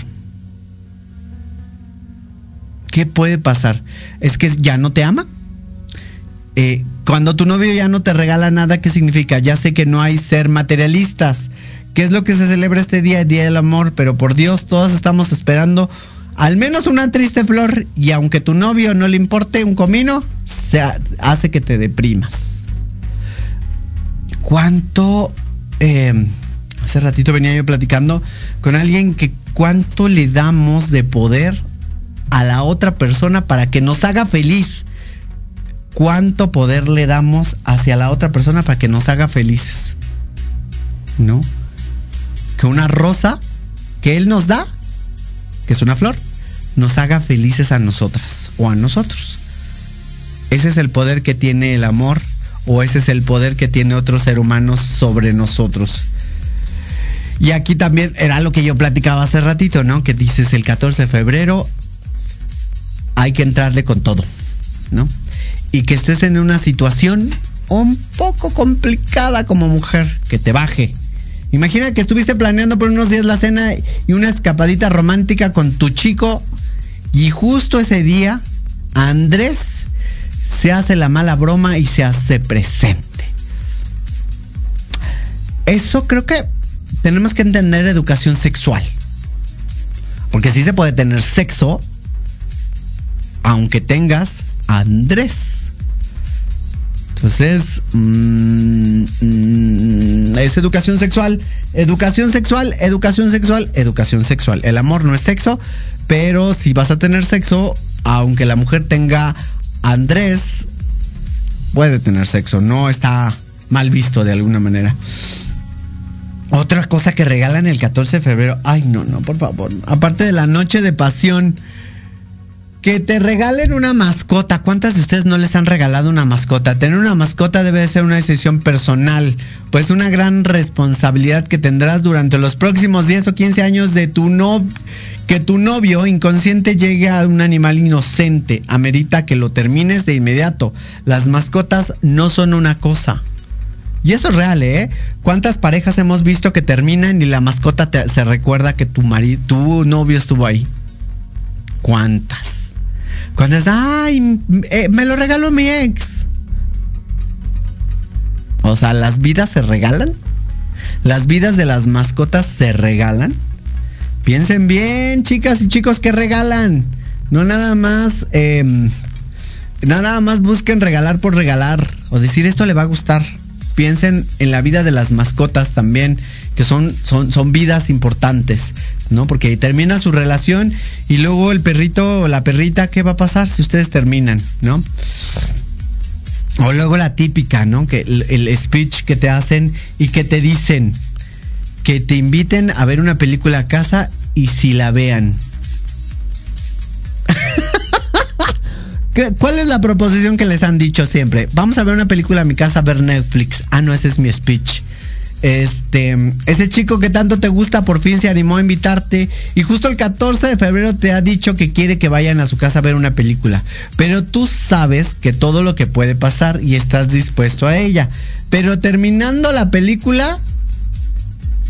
¿Qué puede pasar? ¿Es que ya no te ama? Eh, cuando tu novio ya no te regala nada, ¿qué significa? Ya sé que no hay ser materialistas. ¿Qué es lo que se celebra este día, Día del Amor? Pero por Dios, todos estamos esperando al menos una triste flor y aunque tu novio no le importe un comino, se hace que te deprimas. ¿Cuánto... Em, hace ratito venía yo platicando con alguien que cuánto le damos de poder a la otra persona para que nos haga feliz. ¿Cuánto poder le damos hacia la otra persona para que nos haga felices? ¿No? Que una rosa que él nos da, que es una flor, nos haga felices a nosotras o a nosotros. Ese es el poder que tiene el amor o ese es el poder que tiene otro ser humano sobre nosotros. Y aquí también era lo que yo platicaba hace ratito, ¿no? Que dices el 14 de febrero hay que entrarle con todo, ¿no? Y que estés en una situación un poco complicada como mujer, que te baje. Imagina que estuviste planeando por unos días la cena y una escapadita romántica con tu chico y justo ese día, Andrés se hace la mala broma y se hace presente. Eso creo que tenemos que entender educación sexual. Porque sí se puede tener sexo, aunque tengas Andrés. Entonces, mm, mm, es educación sexual, educación sexual, educación sexual, educación sexual. El amor no es sexo, pero si vas a tener sexo, aunque la mujer tenga Andrés, puede tener sexo, no está mal visto de alguna manera. Otra cosa que regalan el 14 de febrero, ay no, no, por favor, aparte de la noche de pasión, que te regalen una mascota. ¿Cuántas de ustedes no les han regalado una mascota? Tener una mascota debe ser una decisión personal, pues una gran responsabilidad que tendrás durante los próximos 10 o 15 años de tu no que tu novio inconsciente llegue a un animal inocente amerita que lo termines de inmediato. Las mascotas no son una cosa. Y eso es real, ¿eh? ¿Cuántas parejas hemos visto que terminan y la mascota se recuerda que tu marido, tu novio estuvo ahí? ¿Cuántas? ¿Cuántas? Ay, eh, me lo regaló mi ex. O sea, ¿las vidas se regalan? ¿Las vidas de las mascotas se regalan? Piensen bien, chicas y chicos, que regalan. No nada más, em, nada más busquen regalar por regalar o decir esto le va a gustar. Piensen en la vida de las mascotas también, que son, son, son vidas importantes, ¿no? Porque termina su relación y luego el perrito o la perrita, ¿qué va a pasar si ustedes terminan, ¿no? O luego la típica, ¿no? Que el speech que te hacen y que te dicen, que te inviten a ver una película a casa y si la vean. ¿Cuál es la proposición que les han dicho siempre? Vamos a ver una película a mi casa, a ver Netflix. Ah, no, ese es mi speech. Este, ese chico que tanto te gusta por fin se animó a invitarte y justo el 14 de febrero te ha dicho que quiere que vayan a su casa a ver una película. Pero tú sabes que todo lo que puede pasar y estás dispuesto a ella. Pero terminando la película,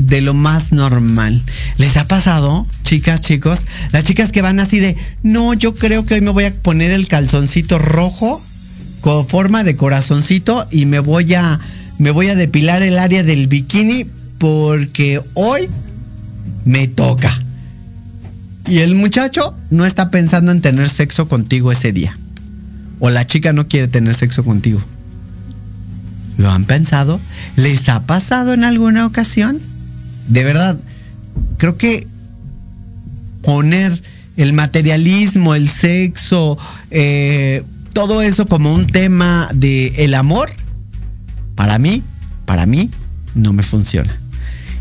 de lo más normal. ¿Les ha pasado, chicas, chicos? Las chicas que van así de, no, yo creo que hoy me voy a poner el calzoncito rojo con forma de corazoncito y me voy a, me voy a depilar el área del bikini porque hoy me toca. Y el muchacho no está pensando en tener sexo contigo ese día. o la chica no quiere tener sexo contigo. ¿Lo han pensado? ¿Les ha pasado en alguna ocasión? De verdad, creo que poner el materialismo, el sexo, eh, todo eso como un tema de el amor, para mí, para mí, no me funciona.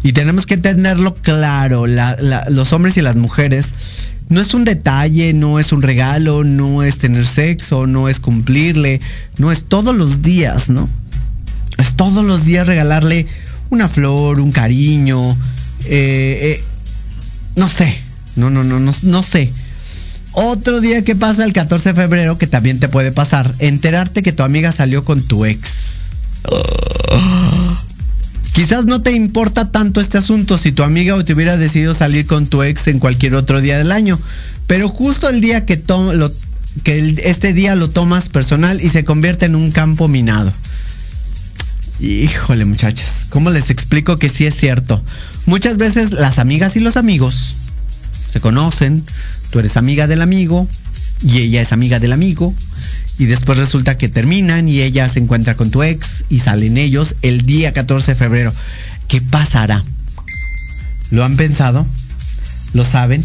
Y tenemos que tenerlo claro, los hombres y las mujeres, no es un detalle, no es un regalo, no es tener sexo, no es cumplirle, no es todos los días, ¿no? Es todos los días regalarle una flor, un cariño, eh, eh, no sé, no, no, no, no, no sé. Otro día que pasa el 14 de febrero, que también te puede pasar, enterarte que tu amiga salió con tu ex. Quizás no te importa tanto este asunto si tu amiga o te hubiera decidido salir con tu ex en cualquier otro día del año, pero justo el día que, que este día lo tomas personal y se convierte en un campo minado. Híjole muchachas, ¿cómo les explico que sí es cierto? Muchas veces las amigas y los amigos se conocen, tú eres amiga del amigo y ella es amiga del amigo y después resulta que terminan y ella se encuentra con tu ex y salen ellos el día 14 de febrero. ¿Qué pasará? ¿Lo han pensado? ¿Lo saben?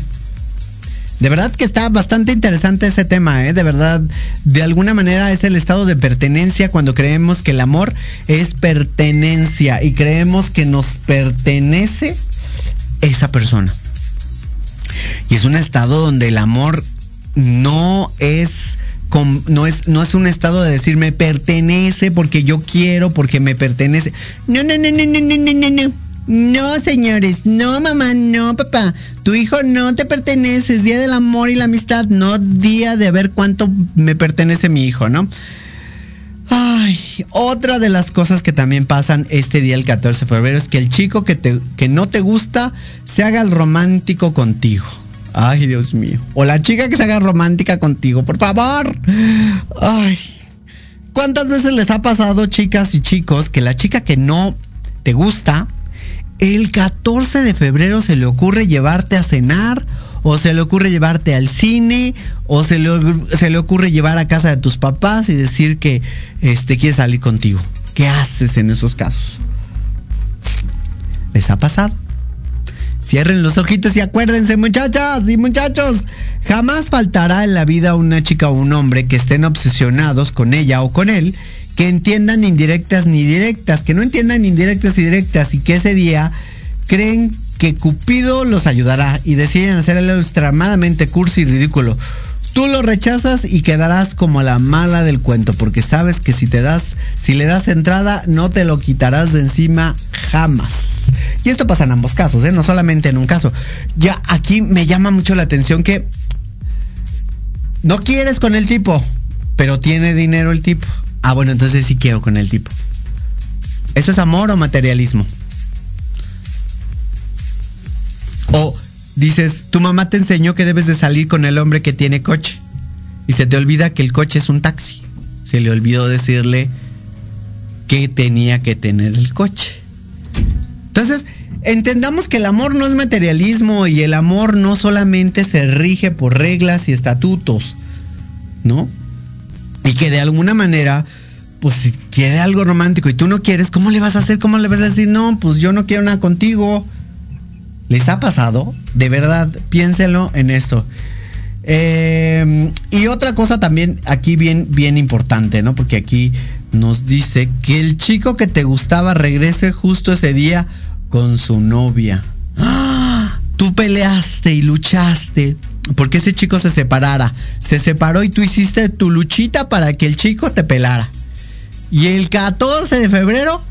De verdad que está bastante interesante ese tema, ¿eh? De verdad, de alguna manera es el estado de pertenencia cuando creemos que el amor es pertenencia y creemos que nos pertenece esa persona. Y es un estado donde el amor no es no es, no es un estado de decir me pertenece porque yo quiero, porque me pertenece. No, no, no, no, no, no, no, no. No, señores, no, mamá, no, papá. Tu hijo no te pertenece, es día del amor y la amistad, no día de ver cuánto me pertenece mi hijo, ¿no? Ay, otra de las cosas que también pasan este día, el 14 de febrero, es que el chico que, te, que no te gusta se haga el romántico contigo. Ay, Dios mío. O la chica que se haga romántica contigo, por favor. Ay. ¿Cuántas veces les ha pasado, chicas y chicos, que la chica que no te gusta, el 14 de febrero se le ocurre llevarte a cenar, o se le ocurre llevarte al cine, o se le, se le ocurre llevar a casa de tus papás y decir que este, quiere salir contigo? ¿Qué haces en esos casos? ¿Les ha pasado? Cierren los ojitos y acuérdense, muchachas y muchachos. Jamás faltará en la vida una chica o un hombre que estén obsesionados con ella o con él, que entiendan indirectas ni directas, que no entiendan indirectas y directas y que ese día creen que Cupido los ayudará y deciden hacer algo extremadamente cursi y ridículo. Tú lo rechazas y quedarás como la mala del cuento, porque sabes que si te das, si le das entrada, no te lo quitarás de encima jamás. Y esto pasa en ambos casos, ¿eh? no solamente en un caso. Ya aquí me llama mucho la atención que no quieres con el tipo, pero tiene dinero el tipo. Ah, bueno, entonces sí quiero con el tipo. ¿Eso es amor o materialismo? O dices, tu mamá te enseñó que debes de salir con el hombre que tiene coche. Y se te olvida que el coche es un taxi. Se le olvidó decirle que tenía que tener el coche. Entonces, entendamos que el amor no es materialismo y el amor no solamente se rige por reglas y estatutos, ¿no? Y que de alguna manera, pues si quiere algo romántico y tú no quieres, ¿cómo le vas a hacer? ¿Cómo le vas a decir? No, pues yo no quiero nada contigo. ¿Les ha pasado? De verdad, piénselo en esto. Eh, y otra cosa también aquí bien, bien importante, ¿no? Porque aquí nos dice que el chico que te gustaba regrese justo ese día con su novia. ¡Ah! Tú peleaste y luchaste porque ese chico se separara. Se separó y tú hiciste tu luchita para que el chico te pelara. Y el 14 de febrero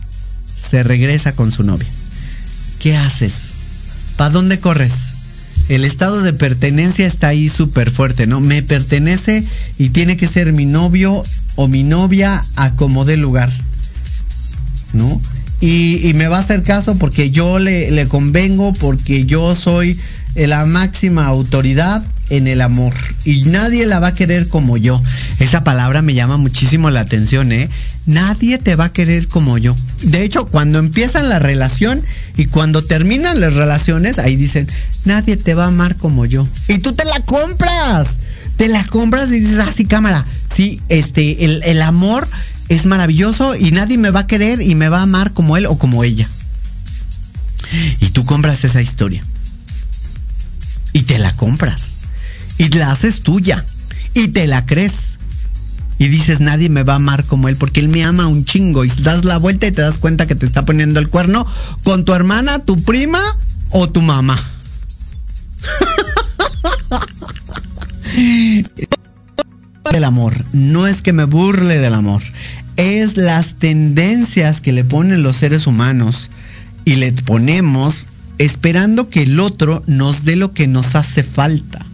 se regresa con su novia. ¿Qué haces? ¿Para dónde corres? El estado de pertenencia está ahí súper fuerte, ¿no? Me pertenece y tiene que ser mi novio o mi novia a como dé lugar. ¿No? y, me va a hacer caso porque yo le, le convengo, porque yo soy la máxima autoridad en el amor y nadie la va a querer como yo. Esa palabra me llama muchísimo la atención, ¿eh? Nadie te va a querer como yo. De hecho, cuando empiezan la relación y cuando terminan las relaciones, ahí dicen, nadie te va a amar como yo. Y tú te la compras. Te la compras y dices, ah, sí, cámara. Sí, este, el, el amor es maravilloso y nadie me va a querer y me va a amar como él o como ella. Y tú compras esa historia. Y te la compras. Y la haces tuya. Y te la crees. Y dices, nadie me va a amar como él porque él me ama un chingo. Y das la vuelta y te das cuenta que te está poniendo el cuerno con tu hermana, tu prima o tu mamá. el amor, no es que me burle del amor, es las tendencias que le ponen los seres humanos y le ponemos esperando que el otro nos dé lo que nos hace falta.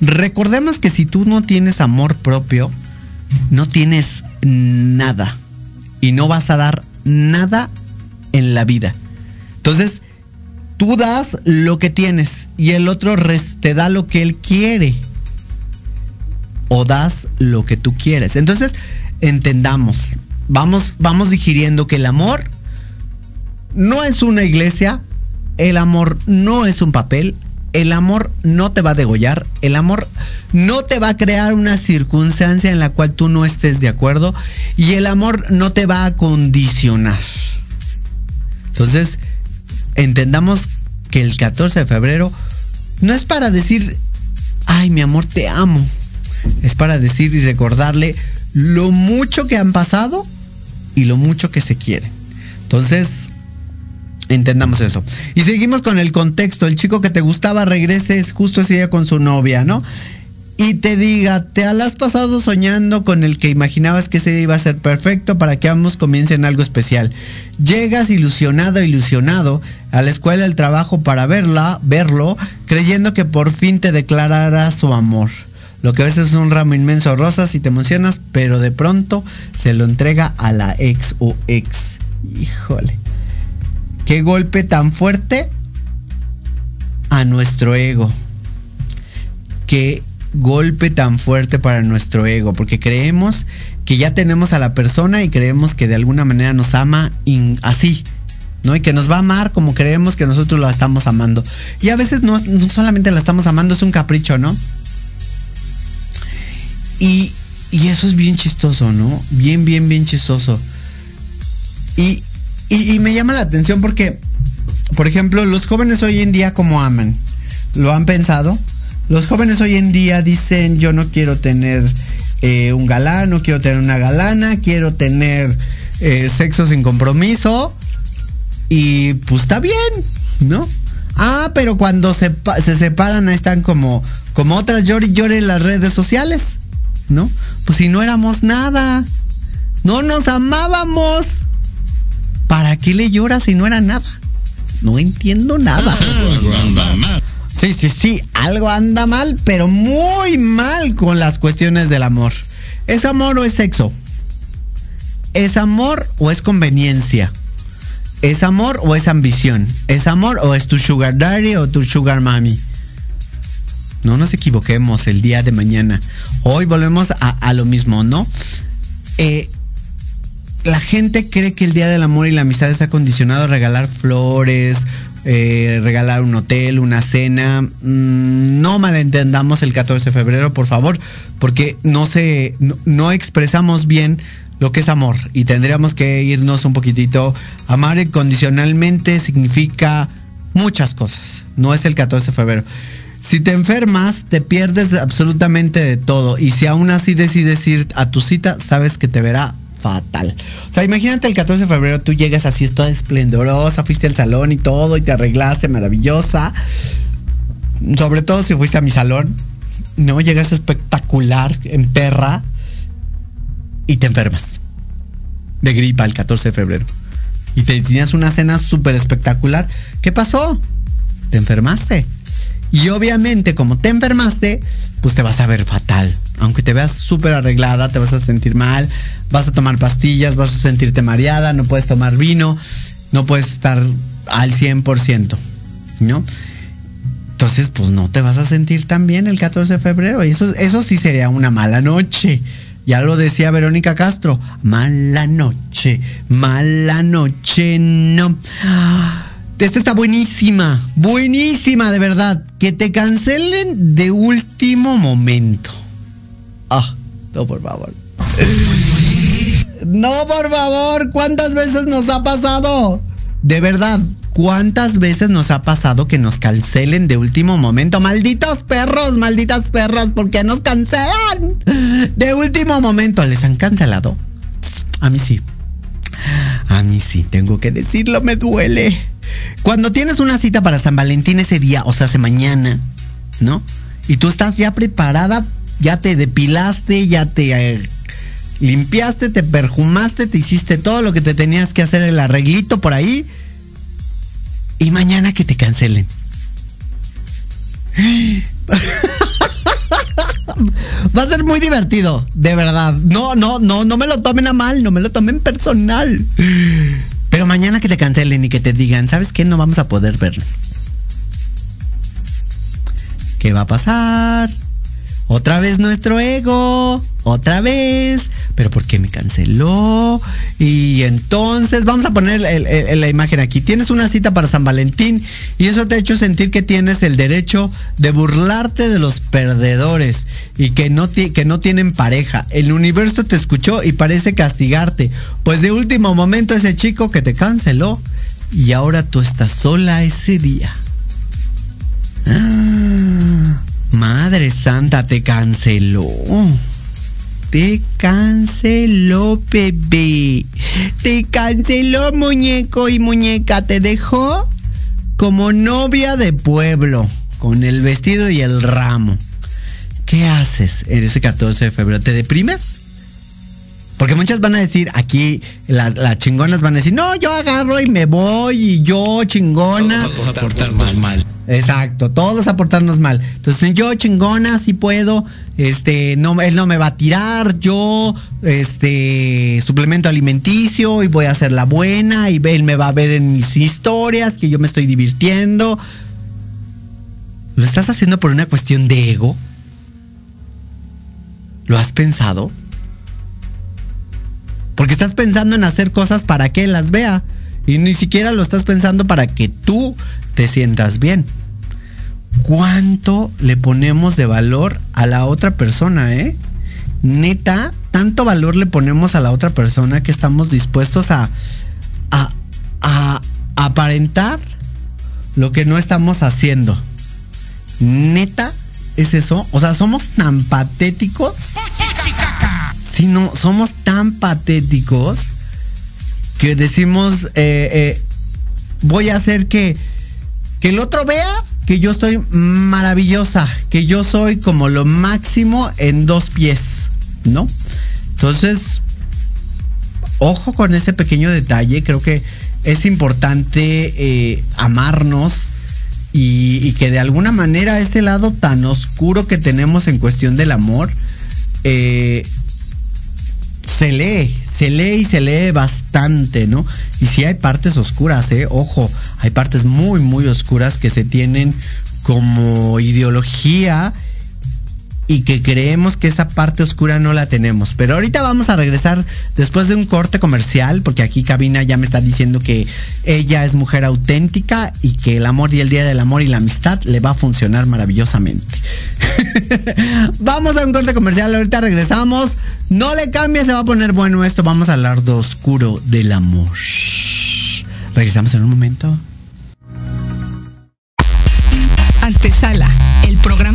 Recordemos que si tú no tienes amor propio, no tienes nada y no vas a dar nada en la vida. Entonces, tú das lo que tienes y el otro te da lo que él quiere. O das lo que tú quieres. Entonces, entendamos, vamos, vamos digiriendo que el amor no es una iglesia, el amor no es un papel, el amor no te va a degollar, el amor no te va a crear una circunstancia en la cual tú no estés de acuerdo y el amor no te va a condicionar. Entonces, entendamos que el 14 de febrero no es para decir, ay, mi amor, te amo. Es para decir y recordarle lo mucho que han pasado y lo mucho que se quieren. Entonces, entendamos eso. Y seguimos con el contexto. El chico que te gustaba regreses justo ese día con su novia, ¿no? Y te diga, te has pasado soñando con el que imaginabas que ese día iba a ser perfecto para que ambos comiencen algo especial. Llegas ilusionado, ilusionado a la escuela del trabajo para verla, verlo, creyendo que por fin te declarará su amor. Lo que a veces es un ramo inmenso de rosas y te emocionas, pero de pronto se lo entrega a la ex o ex. Híjole. Qué golpe tan fuerte a nuestro ego. Qué golpe tan fuerte para nuestro ego, porque creemos que ya tenemos a la persona y creemos que de alguna manera nos ama así, ¿no? Y que nos va a amar como creemos que nosotros la estamos amando. Y a veces no, no solamente la estamos amando, es un capricho, ¿no? Y, eso es bien chistoso, ¿no? Bien, bien, bien chistoso. Y, y, me llama la atención porque, por ejemplo, los jóvenes hoy en día como aman. ¿Lo han pensado? Los jóvenes hoy en día dicen, yo no quiero tener eh, un galán, no quiero tener una galana, quiero tener eh, sexo sin compromiso. Y pues está bien, ¿no? Ah, pero cuando se, se separan están como, como otras llori llori en las redes sociales. ¿no? Pues si no éramos nada, no nos amábamos, ¿para qué le lloras si no era nada? No entiendo nada. Sí, sí, sí, algo anda mal, pero muy mal con las cuestiones del amor. ¿Es amor o es sexo? ¿Es amor o es conveniencia? ¿Es amor o es ambición? ¿Es amor o es tu sugar daddy o tu sugar mami? No nos equivoquemos el día de mañana. Hoy volvemos a, lo mismo, ¿no? Eh, la gente cree que el Día del Amor y la Amistad está condicionado a regalar flores, eh, regalar un hotel, una cena. Mm, no malentendamos el 14 de febrero, por favor, porque no, se, no, expresamos bien lo que es amor y tendríamos que irnos un poquitito. Amar incondicionalmente significa muchas cosas, no es el 14 de febrero. Si te enfermas, te pierdes absolutamente de todo. Y si aún así decides ir a tu cita, sabes que te verá fatal. O sea, imagínate el 14 de febrero, tú llegas así, toda esplendorosa, fuiste al salón y todo, y te arreglaste maravillosa. Sobre todo si fuiste a mi salón, ¿no? Llegas espectacular, en perra, y te enfermas. De gripa el 14 de febrero. Y te tenías una cena súper espectacular. ¿Qué pasó? Te enfermaste. Y obviamente, como te enfermaste, pues te vas a ver fatal. Aunque te veas súper arreglada, te vas a sentir mal, vas a tomar pastillas, vas a sentirte mareada, no puedes tomar vino, no puedes estar al 100%, ¿no? Entonces, pues no te vas a sentir tan bien el 14 de febrero. Y eso, eso sí sería una mala noche. Ya lo decía Verónica Castro. Mala noche, mala noche, no. Esta está buenísima, buenísima de verdad. Que te cancelen de último momento. Ah, No, por favor. No, por favor, ¿cuántas veces nos ha pasado? De verdad, ¿cuántas veces nos ha pasado que nos cancelen de último momento? Malditos perros, malditas perras, ¿por qué nos cancelan? De último momento, ¿les han cancelado? A mí sí. A mí sí, tengo que decirlo, me duele. Cuando tienes una cita para San Valentín ese día, o sea, hace mañana, ¿no? Y tú estás ya preparada, ya te depilaste, ya te eh, limpiaste, te perfumaste, te hiciste todo lo que te tenías que hacer el arreglito por ahí. Y mañana que te cancelen. Va a ser muy divertido, de verdad. No, no, no, no me lo tomen a mal, no me lo tomen personal. Pero mañana que te cancelen y que te digan, ¿sabes qué? No vamos a poder verlo. ¿Qué va a pasar? Otra vez nuestro ego, otra vez, pero ¿por qué me canceló? Y entonces vamos a poner la imagen aquí. Tienes una cita para San Valentín y eso te ha hecho sentir que tienes el derecho de burlarte de los perdedores y que no, que no tienen pareja. El universo te escuchó y parece castigarte, pues de último momento ese chico que te canceló y ahora tú estás sola ese día. Ah. Madre Santa, te canceló. Te canceló, bebé. Te canceló, muñeco y muñeca. Te dejó como novia de pueblo, con el vestido y el ramo. ¿Qué haces en ese 14 de febrero? ¿Te deprimes? Porque muchas van a decir, aquí las, chingonas van a decir, no, yo agarro y me voy y yo chingona. Vamos a portarnos mal. Exacto, todos aportarnos mal. Entonces yo chingona, si puedo, este, no, él no me va a tirar, yo, este, suplemento alimenticio y voy a hacer la buena y él me va a ver en mis historias que yo me estoy divirtiendo. ¿Lo estás haciendo por una cuestión de ego? ¿Lo has pensado? Porque estás pensando en hacer cosas para que las vea. Y ni siquiera lo estás pensando para que tú te sientas bien cuánto le ponemos de valor a la otra persona, ¿eh? Neta, tanto valor le ponemos a la otra persona que estamos dispuestos a, a, a aparentar lo que no estamos haciendo. Neta, es eso. O sea, somos tan patéticos. Si no, somos tan patéticos que decimos, eh, eh, voy a hacer que, que el otro vea que yo estoy maravillosa, que yo soy como lo máximo en dos pies, ¿no? Entonces, ojo con ese pequeño detalle, creo que es importante eh, amarnos y, que de alguna manera ese lado tan oscuro que tenemos en cuestión del amor, eh, se lee, se lee y se lee bastante, ¿no? Y sí hay partes oscuras, ¿eh? Ojo, hay partes muy, muy oscuras que se tienen como ideología y que creemos que esa parte oscura no la tenemos. Pero ahorita vamos a regresar después de un corte comercial, porque aquí Cabina ya me está diciendo que ella es mujer auténtica y que el amor y el día del amor y la amistad le va a funcionar maravillosamente. vamos a un corte comercial, ahorita regresamos. No le cambie, se va a poner bueno esto. Vamos a hablar de oscuro del amor. Regresamos en un momento. Antesala,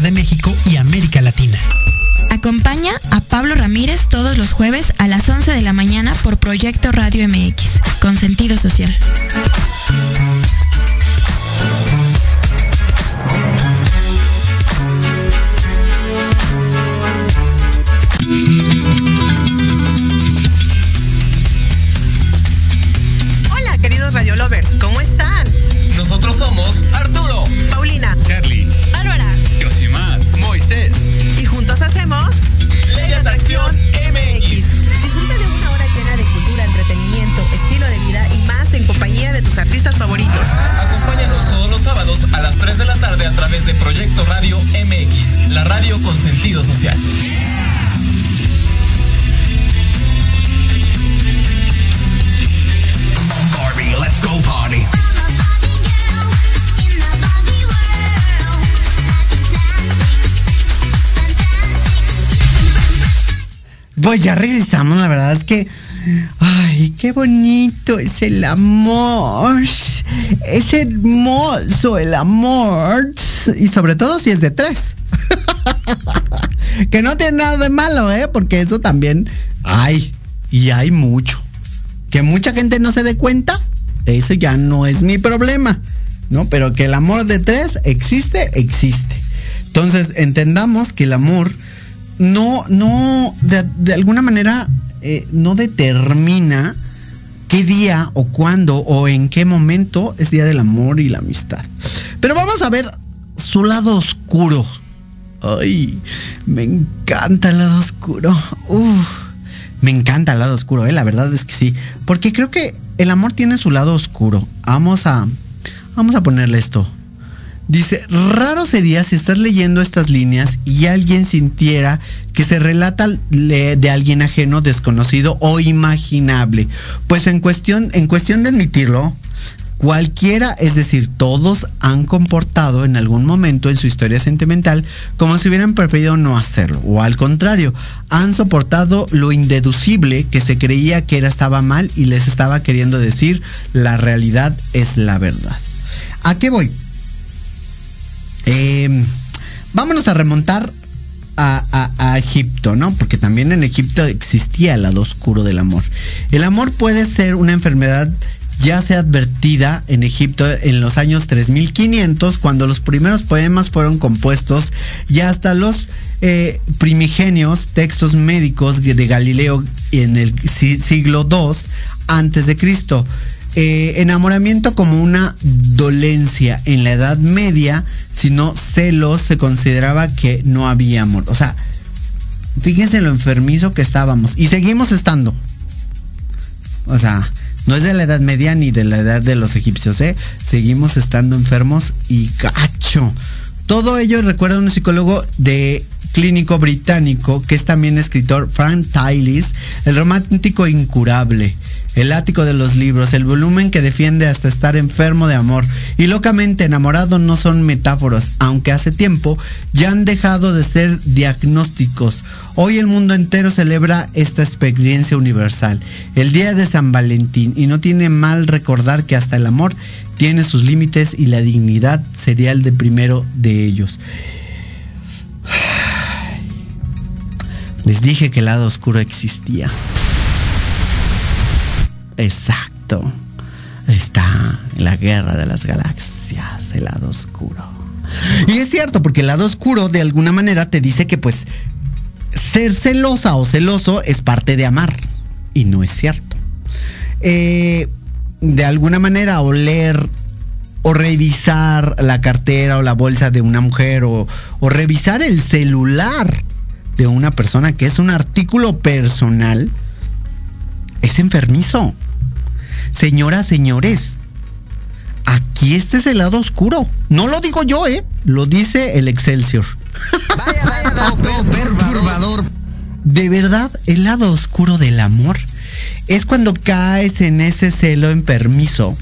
De México y América Latina. Acompaña a Pablo Ramírez todos los jueves a las 11 de la mañana por Proyecto Radio MX, con sentido social. Es el amor. Es hermoso el amor. Y sobre todo si es de tres. que no tiene nada de malo, ¿eh? Porque eso también hay. Y hay mucho. Que mucha gente no se dé cuenta, eso ya no es mi problema. ¿No? Pero que el amor de tres existe, existe. Entonces, entendamos que el amor no, no, de, de alguna manera, eh, no determina qué día o cuándo o en qué momento es día del amor y la amistad. Pero vamos a ver su lado oscuro. Ay, me encanta el lado oscuro. Uf, me encanta el lado oscuro, eh, la verdad es que sí. Porque creo que el amor tiene su lado oscuro. Vamos a, vamos a ponerle esto. Dice, raro sería si estás leyendo estas líneas y alguien sintiera que se relata de alguien ajeno, desconocido o imaginable. Pues en cuestión, en cuestión de admitirlo, cualquiera, es decir, todos han comportado en algún momento en su historia sentimental como si hubieran preferido no hacerlo. O al contrario, han soportado lo indeducible que se creía que era estaba mal y les estaba queriendo decir la realidad es la verdad. ¿A qué voy? Eh, vámonos a remontar a, Egipto, ¿no? Porque también en Egipto existía el lado oscuro del amor. El amor puede ser una enfermedad ya sea advertida en Egipto en los años 3500, cuando los primeros poemas fueron compuestos, y hasta los eh, primigenios textos médicos de Galileo en el si- siglo II antes de Cristo. Eh, enamoramiento como una dolencia en la Edad Media, sino celos, se consideraba que no había amor. O sea, fíjense lo enfermizo que estábamos. Y seguimos estando. O sea, no es de la Edad Media ni de la edad de los egipcios, ¿eh? Seguimos estando enfermos y gacho. Todo ello recuerda a un psicólogo de clínico británico, que es también escritor, Frank Tillis, el romántico incurable, el ático de los libros, el volumen que defiende hasta estar enfermo de amor y locamente enamorado no son metáforas, aunque hace tiempo ya han dejado de ser diagnósticos. Hoy el mundo entero celebra esta experiencia universal, el día de San Valentín, y no tiene mal recordar que hasta el amor tiene sus límites y la dignidad sería el de primero de ellos. Les dije que el lado oscuro existía. Exacto. está la guerra de las galaxias, el lado oscuro. Y es cierto, porque el lado oscuro de alguna manera te dice que pues ser celosa o celoso es parte de amar. Y no es cierto. Eh, de alguna manera oler o revisar la cartera o la bolsa de una mujer o, o revisar el celular de una persona que es un artículo personal es enfermizo. Señoras, señores, aquí este es el lado oscuro. No lo digo yo, ¿eh? Lo dice el Excelsior. Vaya, vaya, perturbador. De verdad, el lado oscuro del amor es cuando caes en ese celo en permiso,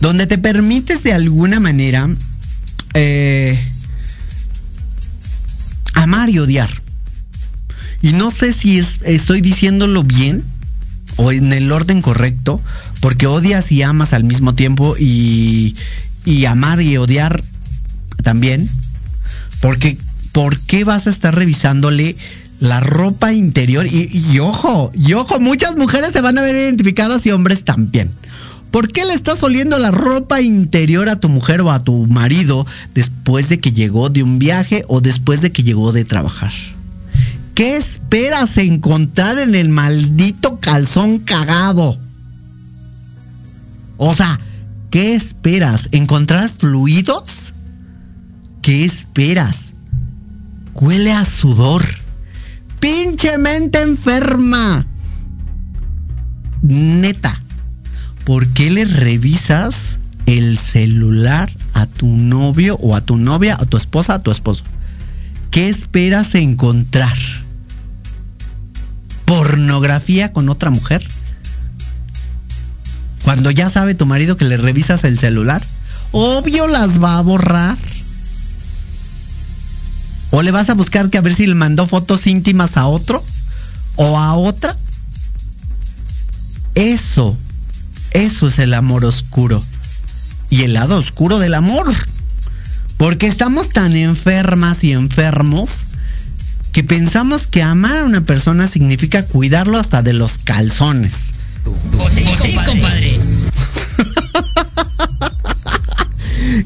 donde te permites de alguna manera eh, amar y odiar. Y no sé si es- estoy diciéndolo bien o en el orden correcto, porque odias y amas al mismo tiempo y, y amar y odiar también. Porque, ¿por qué vas a estar revisándole la ropa interior? Y, y ojo, y ojo, muchas mujeres se van a ver identificadas y hombres también. ¿Por qué le estás oliendo la ropa interior a tu mujer o a tu marido después de que llegó de un viaje o después de que llegó de trabajar? ¿Qué esperas encontrar en el maldito calzón cagado? O sea, ¿qué esperas? ¿Encontrar fluidos? ¿Qué esperas? Huele a sudor. Pinche mente enferma. Neta. ¿Por qué le revisas el celular a tu novio o a tu novia, a tu esposa, a tu esposo? ¿Qué esperas encontrar? ¿Pornografía con otra mujer? Cuando ya sabe tu marido que le revisas el celular, obvio las va a borrar. ¿O le vas a buscar que a ver si le mandó fotos íntimas a otro? ¿O a otra? Eso, eso es el amor oscuro. Y el lado oscuro del amor. Porque estamos tan enfermas y enfermos que pensamos que amar a una persona significa cuidarlo hasta de los calzones. Pues sí, compadre.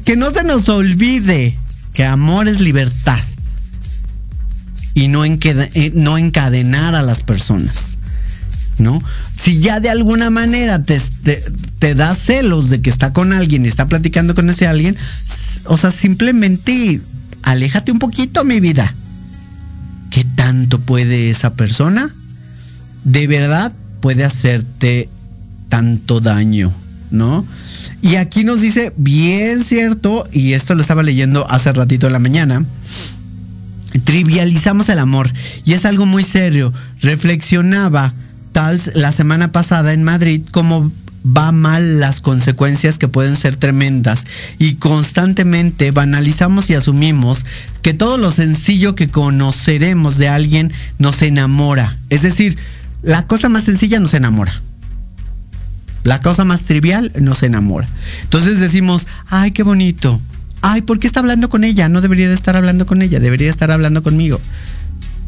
Que no se nos olvide que amor es libertad. Y no, eh, no encadenar a las personas. ¿No? Si ya de alguna manera te, te, te da celos de que está con alguien y está platicando con ese alguien, o sea, simplemente aléjate un poquito, mi vida. ¿Qué tanto puede esa persona? De verdad puede hacerte tanto daño, ¿no? Y aquí nos dice, bien cierto, y esto lo estaba leyendo hace ratito en la mañana, trivializamos el amor y es algo muy serio. Reflexionaba tal la semana pasada en Madrid cómo va mal las consecuencias que pueden ser tremendas y constantemente banalizamos y asumimos que todo lo sencillo que conoceremos de alguien nos enamora. Es decir, la cosa más sencilla nos enamora. La cosa más trivial nos enamora. Entonces decimos, ay, qué bonito. Ay, ¿por qué está hablando con ella? No debería de estar hablando con ella, debería estar hablando conmigo.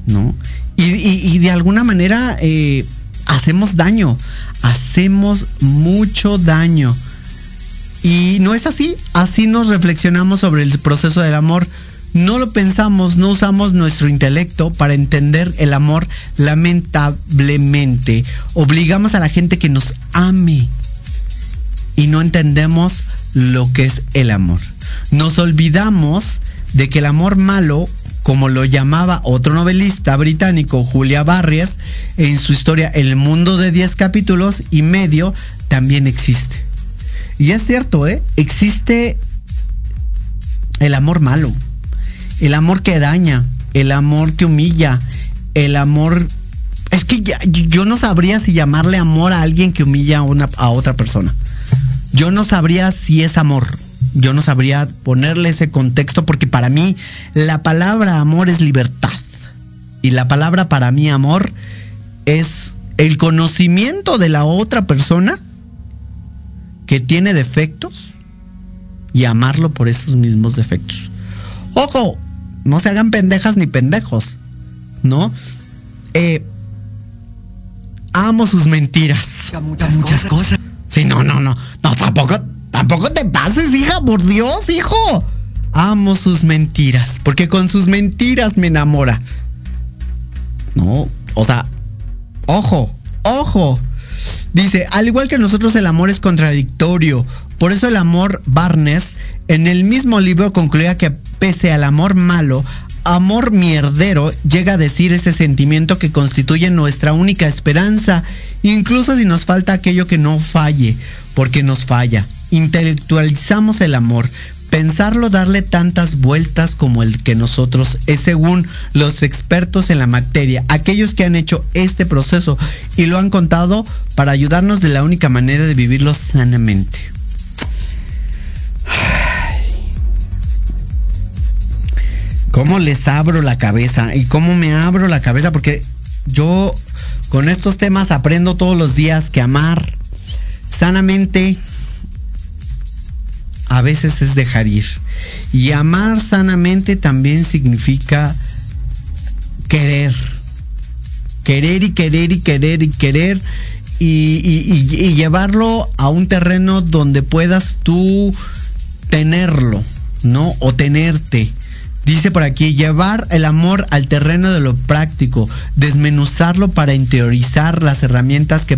¿No? Y, de alguna manera eh, hacemos daño, hacemos mucho daño. Y no es así, así nos reflexionamos sobre el proceso del amor. No lo pensamos, no usamos nuestro intelecto para entender el amor lamentablemente. Obligamos a la gente que nos ame y no entendemos lo que es el amor. Nos olvidamos de que el amor malo, como lo llamaba otro novelista británico, Julia Barrias, en su historia El mundo de 10 capítulos y medio, también existe. Y es cierto, ¿eh? Existe el amor malo, el amor que daña, el amor que humilla, el amor... Es que ya- yo no sabría si llamarle amor a alguien que humilla a, una, a otra persona. Yo no sabría si es amor. Yo no sabría ponerle ese contexto porque para mí la palabra amor es libertad. Y la palabra para mí amor es el conocimiento de la otra persona que tiene defectos y amarlo por esos mismos defectos. Ojo, no se hagan pendejas ni pendejos, ¿no? Eh, amo sus mentiras. Muchas, muchas cosas. Sí, no, no, no. No, tampoco, tampoco te pases, hija, por Dios, hijo. Amo sus mentiras, porque con sus mentiras me enamora. No, o sea, ojo, ojo. Dice, al igual que nosotros el amor es contradictorio. Por eso el amor Barnes en el mismo libro concluía que pese al amor malo, amor mierdero llega a decir ese sentimiento que constituye nuestra única esperanza, incluso si nos falta aquello que no falle, porque nos falla. Intelectualizamos el amor, Pensarlo darle tantas vueltas como el que nosotros es según los expertos en la materia, aquellos que han hecho este proceso y lo han contado para ayudarnos de la única manera de vivirlo sanamente. ¿Cómo les abro la cabeza? ¿Y cómo me abro la cabeza? Porque yo con estos temas aprendo todos los días que amar sanamente a veces es dejar ir. Y amar sanamente también significa querer. Querer y querer y querer y querer. Y, llevarlo a un terreno donde puedas tú tenerlo, ¿no? O tenerte. Dice por aquí, llevar el amor al terreno de lo práctico, desmenuzarlo para interiorizar las herramientas que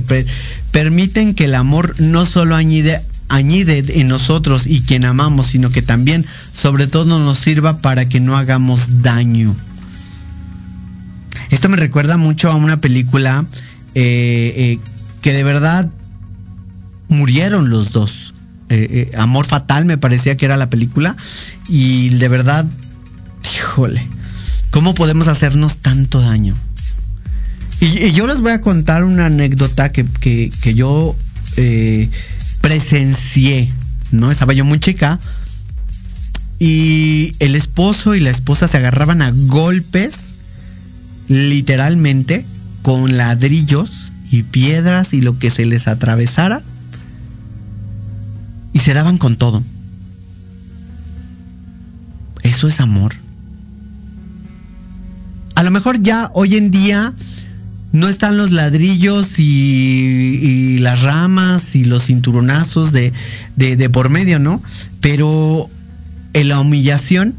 permiten que el amor no solo añade en nosotros y quien amamos, sino que también, sobre todo, nos sirva para que no hagamos daño. Esto me recuerda mucho a una película eh, eh, que de verdad murieron los dos. Eh, Amor Fatal me parecía que era la película. Y de verdad, híjole, ¿cómo podemos hacernos tanto daño? Y, yo les voy a contar una anécdota que, que yo presencié, ¿no? Estaba yo muy chica y el esposo y la esposa se agarraban a golpes, literalmente, con ladrillos y piedras y lo que se les atravesara. Y se daban con todo. Eso es amor. A lo mejor ya hoy en día no están los ladrillos y, las ramas y los cinturonazos de, de, por medio, ¿no? Pero en la humillación,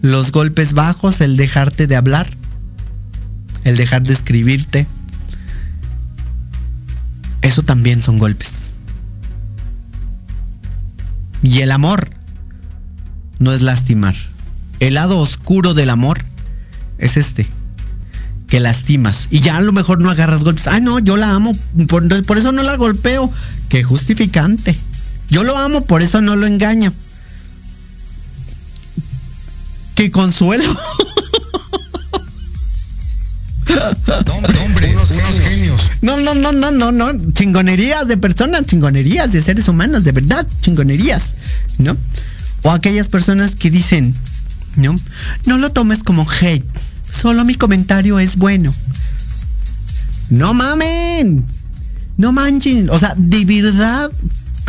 los golpes bajos, el dejarte de hablar, el dejar de escribirte, eso también son golpes. Y el amor no es lastimar. El lado oscuro del amor es este que lastimas. Y ya a lo mejor no agarras golpes. Ay, no, yo la amo, por, por eso no la golpeo. Qué justificante. Yo lo amo, por eso no lo engaño. Qué consuelo. Hombre, hombre, unos, genios. No, no, no, no, no, no. Chingonerías de personas, chingonerías de seres humanos, de verdad, chingonerías. ¿No? O aquellas personas que dicen, ¿no? No lo tomes como hate Solo mi comentario es bueno. No mamen. No manchen. O sea, ¿de verdad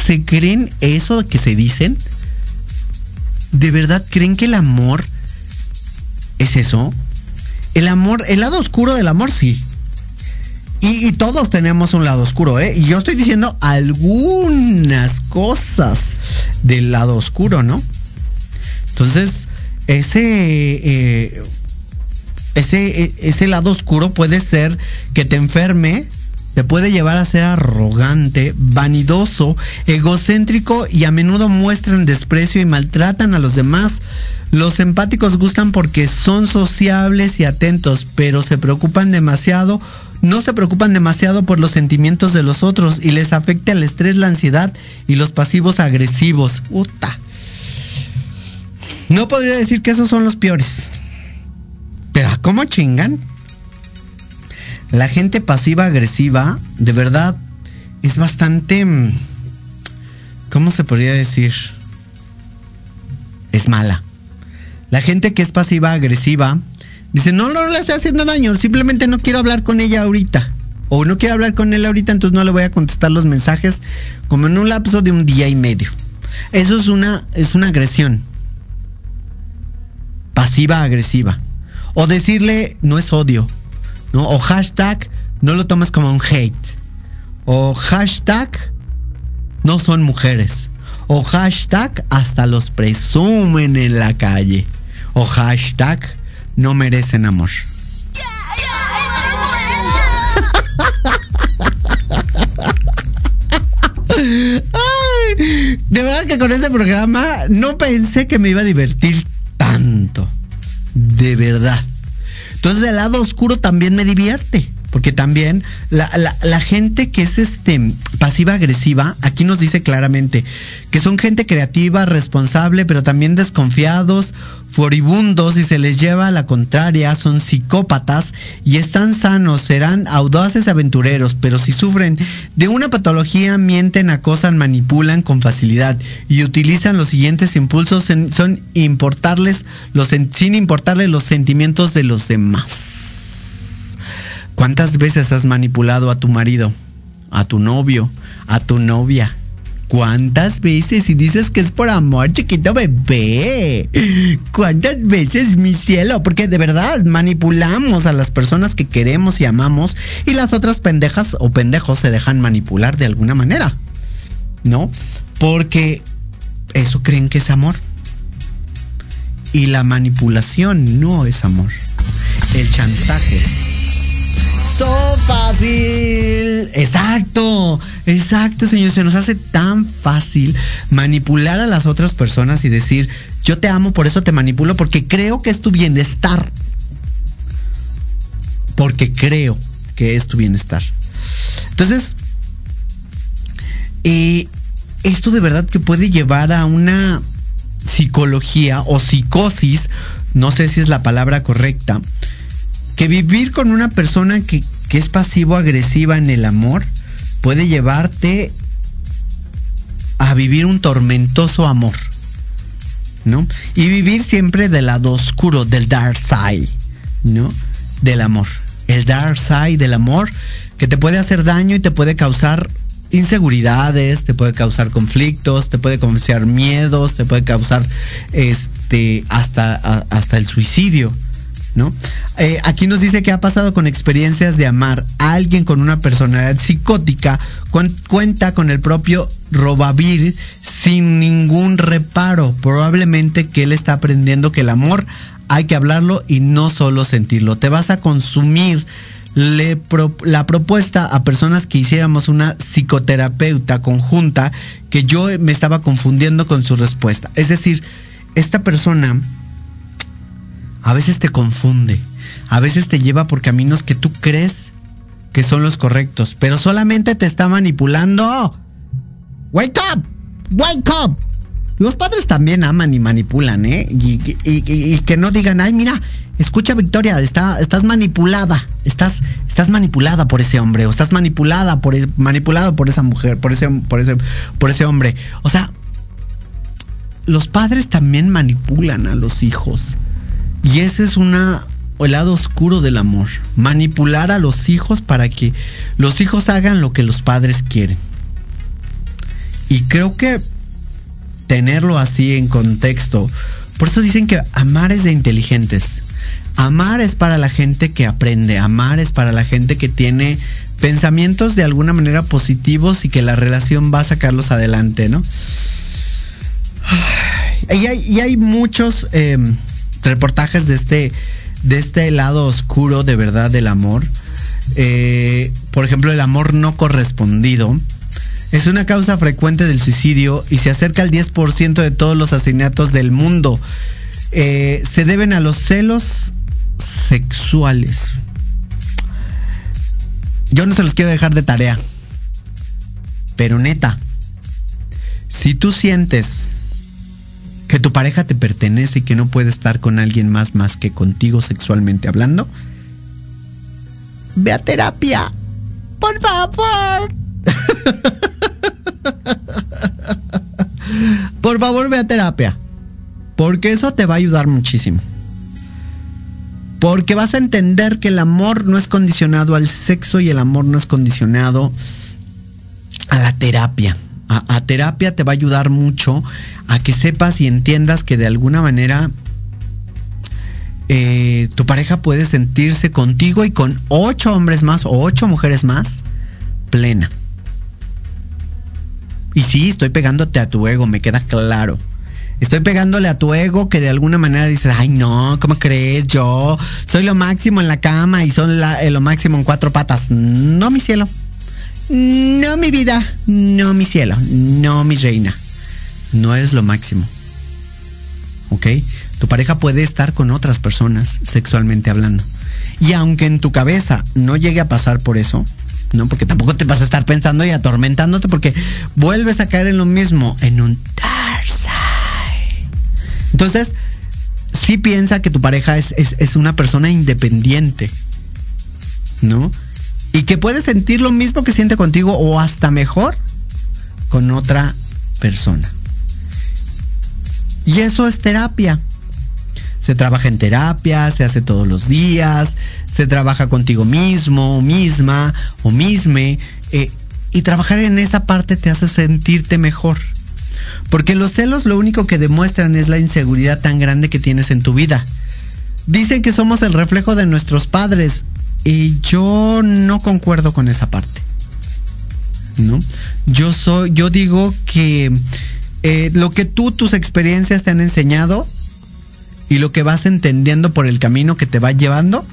se creen eso que se dicen? ¿De verdad creen que el amor es eso? El amor, el lado oscuro del amor, sí. Y, todos tenemos un lado oscuro, ¿eh? Y yo estoy diciendo algunas cosas del lado oscuro, ¿no? Entonces, ese eh, ese, e, ese lado oscuro puede ser que te enferme, te puede llevar a ser arrogante, vanidoso, egocéntrico y a menudo muestran desprecio y maltratan a los demás. Los empáticos gustan porque son sociables y atentos, pero se preocupan demasiado, no se preocupan demasiado por los sentimientos de los otros y les afecta el estrés, la ansiedad y los pasivos agresivos. Puta. No podría decir que esos son los peores. Pero ¿cómo chingan? La gente pasiva agresiva, de verdad, es bastante... Mm, ¿Cómo se podría decir? Es mala. La gente que es pasiva agresiva dice, no, no, no le estoy haciendo daño, simplemente no quiero hablar con ella ahorita. O no quiero hablar con él ahorita, entonces no le voy a contestar los mensajes como en un lapso de un día y medio. Eso es una, es una agresión. Pasiva agresiva. O decirle, no es odio, ¿no? O hashtag, no lo tomes como un hate. O hashtag no son mujeres. O hashtag hasta los presumen en la calle. O hashtag no merecen amor. Ay, de verdad que con este programa no pensé que me iba a divertir tanto. De verdad. Entonces el lado oscuro también me divierte. Porque también la, la- la gente que es este pasiva agresiva, aquí nos dice claramente que son gente creativa, responsable, pero también desconfiados, furibundos y se les lleva a la contraria, son psicópatas y están sanos, serán audaces aventureros, pero si sufren de una patología, mienten, acosan, manipulan con facilidad y utilizan los siguientes impulsos, en- importarles los, sin importarles los sentimientos de los demás. ¿Cuántas veces has manipulado a tu marido, a tu novio, a tu novia? ¿Cuántas veces? Y dices que es por amor, chiquito bebé. ¿Cuántas veces, mi cielo? Porque de verdad manipulamos a las personas que queremos y amamos y las otras pendejas o pendejos se dejan manipular de alguna manera. ¿No? Porque eso creen que es amor. Y la manipulación no es amor. El chantaje. So fácil. Exacto. Exacto, señor. Se nos hace tan fácil manipular a las otras personas y decir, yo te amo, por eso te manipulo, porque creo que es tu bienestar. Porque creo que es tu bienestar. Entonces, eh, esto de verdad que puede llevar a una psicología o psicosis, no sé si es la palabra correcta, que vivir con una persona que, que es pasivo-agresiva en el amor puede llevarte a vivir un tormentoso amor, ¿no? Y vivir siempre del lado oscuro, del dark side, ¿no? Del amor. El dark side del amor que te puede hacer daño y te puede causar inseguridades, te puede causar conflictos, te puede causar miedos, te puede causar este hasta, hasta el suicidio. ¿No? Eh, aquí nos dice que ha pasado con experiencias de amar a alguien con una personalidad psicótica, cuen- cuenta con el propio Robavir sin ningún reparo. Probablemente que él está aprendiendo que el amor hay que hablarlo y no solo sentirlo. Te vas a consumir la propuesta a personas que hiciéramos una psicoterapeuta conjunta que yo me estaba confundiendo con su respuesta. Es decir, esta persona a veces te confunde, a veces te lleva por caminos que tú crees que son los correctos, pero solamente te está manipulando. Wake up, wake up. Los padres también aman y manipulan, ¿eh? Y, y- que no digan, ay, mira, escucha Victoria, está, estás manipulada, estás, estás manipulada por ese hombre, o estás manipulada por, e- manipulado por esa mujer, por ese, por ese, por ese hombre. O sea, los padres también manipulan a los hijos. Y ese es una el lado oscuro del amor. Manipular a los hijos para que los hijos hagan lo que los padres quieren. Y creo que tenerlo así en contexto. Por eso dicen que amar es de inteligentes. Amar es para la gente que aprende. Amar es para la gente que tiene pensamientos de alguna manera positivos y que la relación va a sacarlos adelante, ¿no? Y hay, muchos eh, reportajes de este, de este lado oscuro de verdad del amor. Eh, por ejemplo, el amor no correspondido. Es una causa frecuente del suicidio y se acerca al 10% de todos los asesinatos del mundo. Eh, se deben a los celos sexuales. Yo no se los quiero dejar de tarea. Pero neta, si tú sientes que tu pareja te pertenece y que no puede estar con alguien más más que contigo sexualmente hablando, ve a terapia. Por favor. Por favor, ve a terapia. Porque eso te va a ayudar muchísimo. Porque vas a entender que el amor no es condicionado al sexo y el amor no es condicionado a la terapia. A, terapia te va a ayudar mucho a que sepas y entiendas que de alguna manera eh, tu pareja puede sentirse contigo y con ocho hombres más o ocho mujeres más plena. Y sí, estoy pegándote a tu ego, me queda claro. Estoy pegándole a tu ego que de alguna manera dices, ay no, ¿cómo crees? Yo soy lo máximo en la cama y son eh, lo máximo en cuatro patas. No, mi cielo. No, mi vida. No, mi cielo. No, mi reina. No eres lo máximo. ¿Ok? Tu pareja puede estar con otras personas sexualmente hablando. Y aunque en tu cabeza no llegue a pasar por eso, ¿no? Porque tampoco te vas a estar pensando y atormentándote porque vuelves a caer en lo mismo, en un side. Entonces, sí piensa que tu pareja es, es- es una persona independiente, ¿no? Y que puede sentir lo mismo que siente contigo o hasta mejor con otra persona. Y eso es terapia. Se trabaja en terapia, se hace todos los días, se trabaja contigo mismo, misma o misme. eh, y trabajar en esa parte te hace sentirte mejor. Porque los celos lo único que demuestran es la inseguridad tan grande que tienes en tu vida. Dicen que somos el reflejo de nuestros padres. Y yo no concuerdo con esa parte. ¿No? Yo soy, yo digo que eh, lo que tú, tus experiencias te han enseñado y lo que vas entendiendo por el camino que te va llevando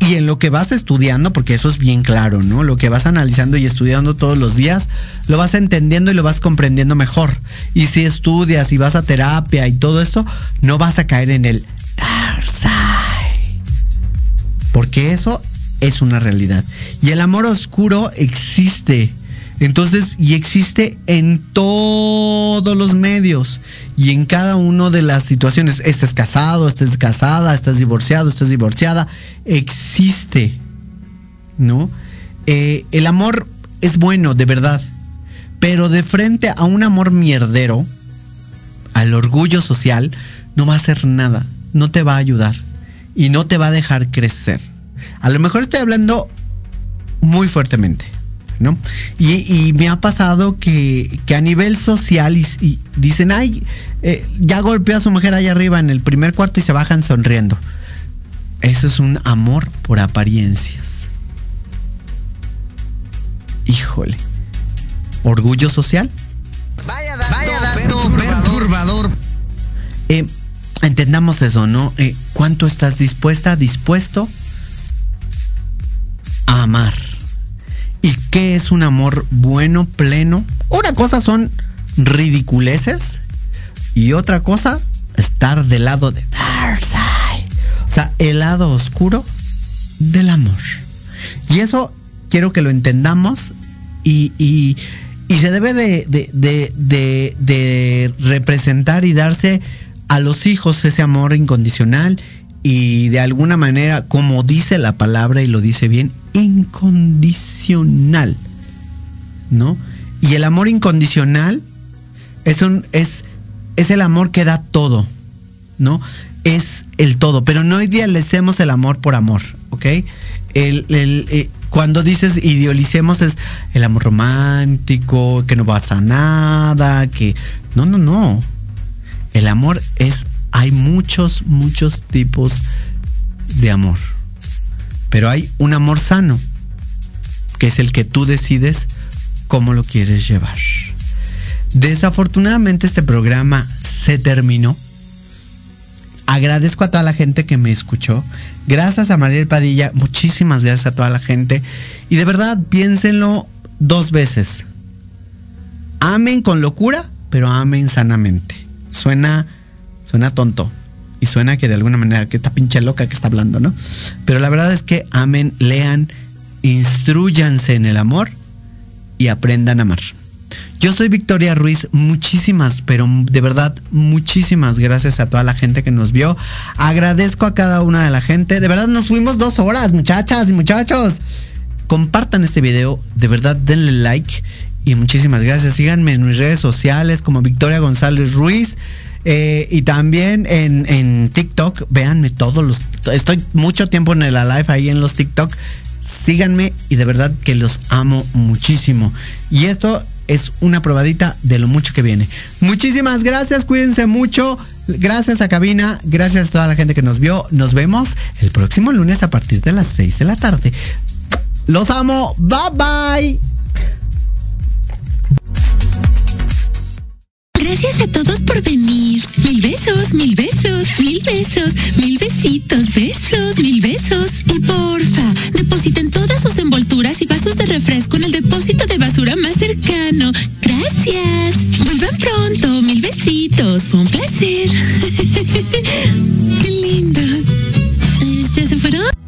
y en lo que vas estudiando, porque eso es bien claro, ¿no? Lo que vas analizando y estudiando todos los días, lo vas entendiendo y lo vas comprendiendo mejor. Y si estudias y vas a terapia y todo esto, no vas a caer en el. Porque eso es una realidad. Y el amor oscuro existe. Entonces, y existe en todos los medios y en cada una de las situaciones. Estés casado, estés casada, estás divorciado, estás divorciada. Existe. ¿No? Eh, el amor es bueno, de verdad. Pero de frente a un amor mierdero, al orgullo social, no va a hacer nada. No te va a ayudar. Y no te va a dejar crecer. A lo mejor estoy hablando muy fuertemente. ¿no? Y, y me ha pasado que, que a nivel social y, y dicen, ay, eh, ya golpeó a su mujer allá arriba en el primer cuarto y se bajan sonriendo. Eso es un amor por apariencias. Híjole. ¿Orgullo social? Vaya dato, perturbador. Eh, entendamos eso, ¿no? Eh, ¿Cuánto estás dispuesta, dispuesto a amar? ¿Y qué es un amor bueno, pleno? Una cosa son ridiculeces y otra cosa estar del lado de dark. O sea, el lado oscuro del amor. Y eso quiero que lo entendamos y, y- y se debe de, de- de- de- de representar y darse a los hijos ese amor incondicional y de alguna manera, como dice la palabra y lo dice bien, incondicional. ¿No? Y el amor incondicional es un es es el amor que da todo, ¿no? Es el todo, pero no idealicemos el amor por amor, ¿ok? El, el, eh, cuando dices idealicemos es el amor romántico, que no pasa nada, que no, no, no. El amor es hay muchos muchos tipos de amor. Pero hay un amor sano, que es el que tú decides cómo lo quieres llevar. Desafortunadamente este programa se terminó. Agradezco a toda la gente que me escuchó. Gracias a Mariel Padilla. Muchísimas gracias a toda la gente. Y de verdad, piénsenlo dos veces. Amen con locura, pero amen sanamente. Suena, suena tonto. Y suena que de alguna manera, que esta pinche loca que está hablando, ¿no? Pero la verdad es que amen, lean, instruyanse en el amor y aprendan a amar. Yo soy Victoria Ruiz, muchísimas, pero de verdad, muchísimas gracias a toda la gente que nos vio. Agradezco a cada una de la gente. De verdad nos fuimos dos horas, muchachas y muchachos. Compartan este video, de verdad denle like y muchísimas gracias. Síganme en mis redes sociales como Victoria González Ruiz. eh, y también en, en TikTok, véanme todos los. Estoy mucho tiempo en la live ahí en los TikTok. Síganme y de verdad que los amo muchísimo. Y esto es una probadita de lo mucho que viene. Muchísimas gracias, cuídense mucho. Gracias a Cabina, gracias a toda la gente que nos vio. Nos vemos el próximo lunes a partir de las 6 de la tarde. Los amo. Bye bye. Gracias a todos por venir. Mil besos, mil besos, mil besos, mil besitos, besos, mil besos. Y porfa, depositen todas sus envolturas y vasos de refresco en el depósito de basura más cercano. Gracias. Vuelvan pronto, mil besitos. Fue un placer. Qué lindo. ¿Ya se fueron?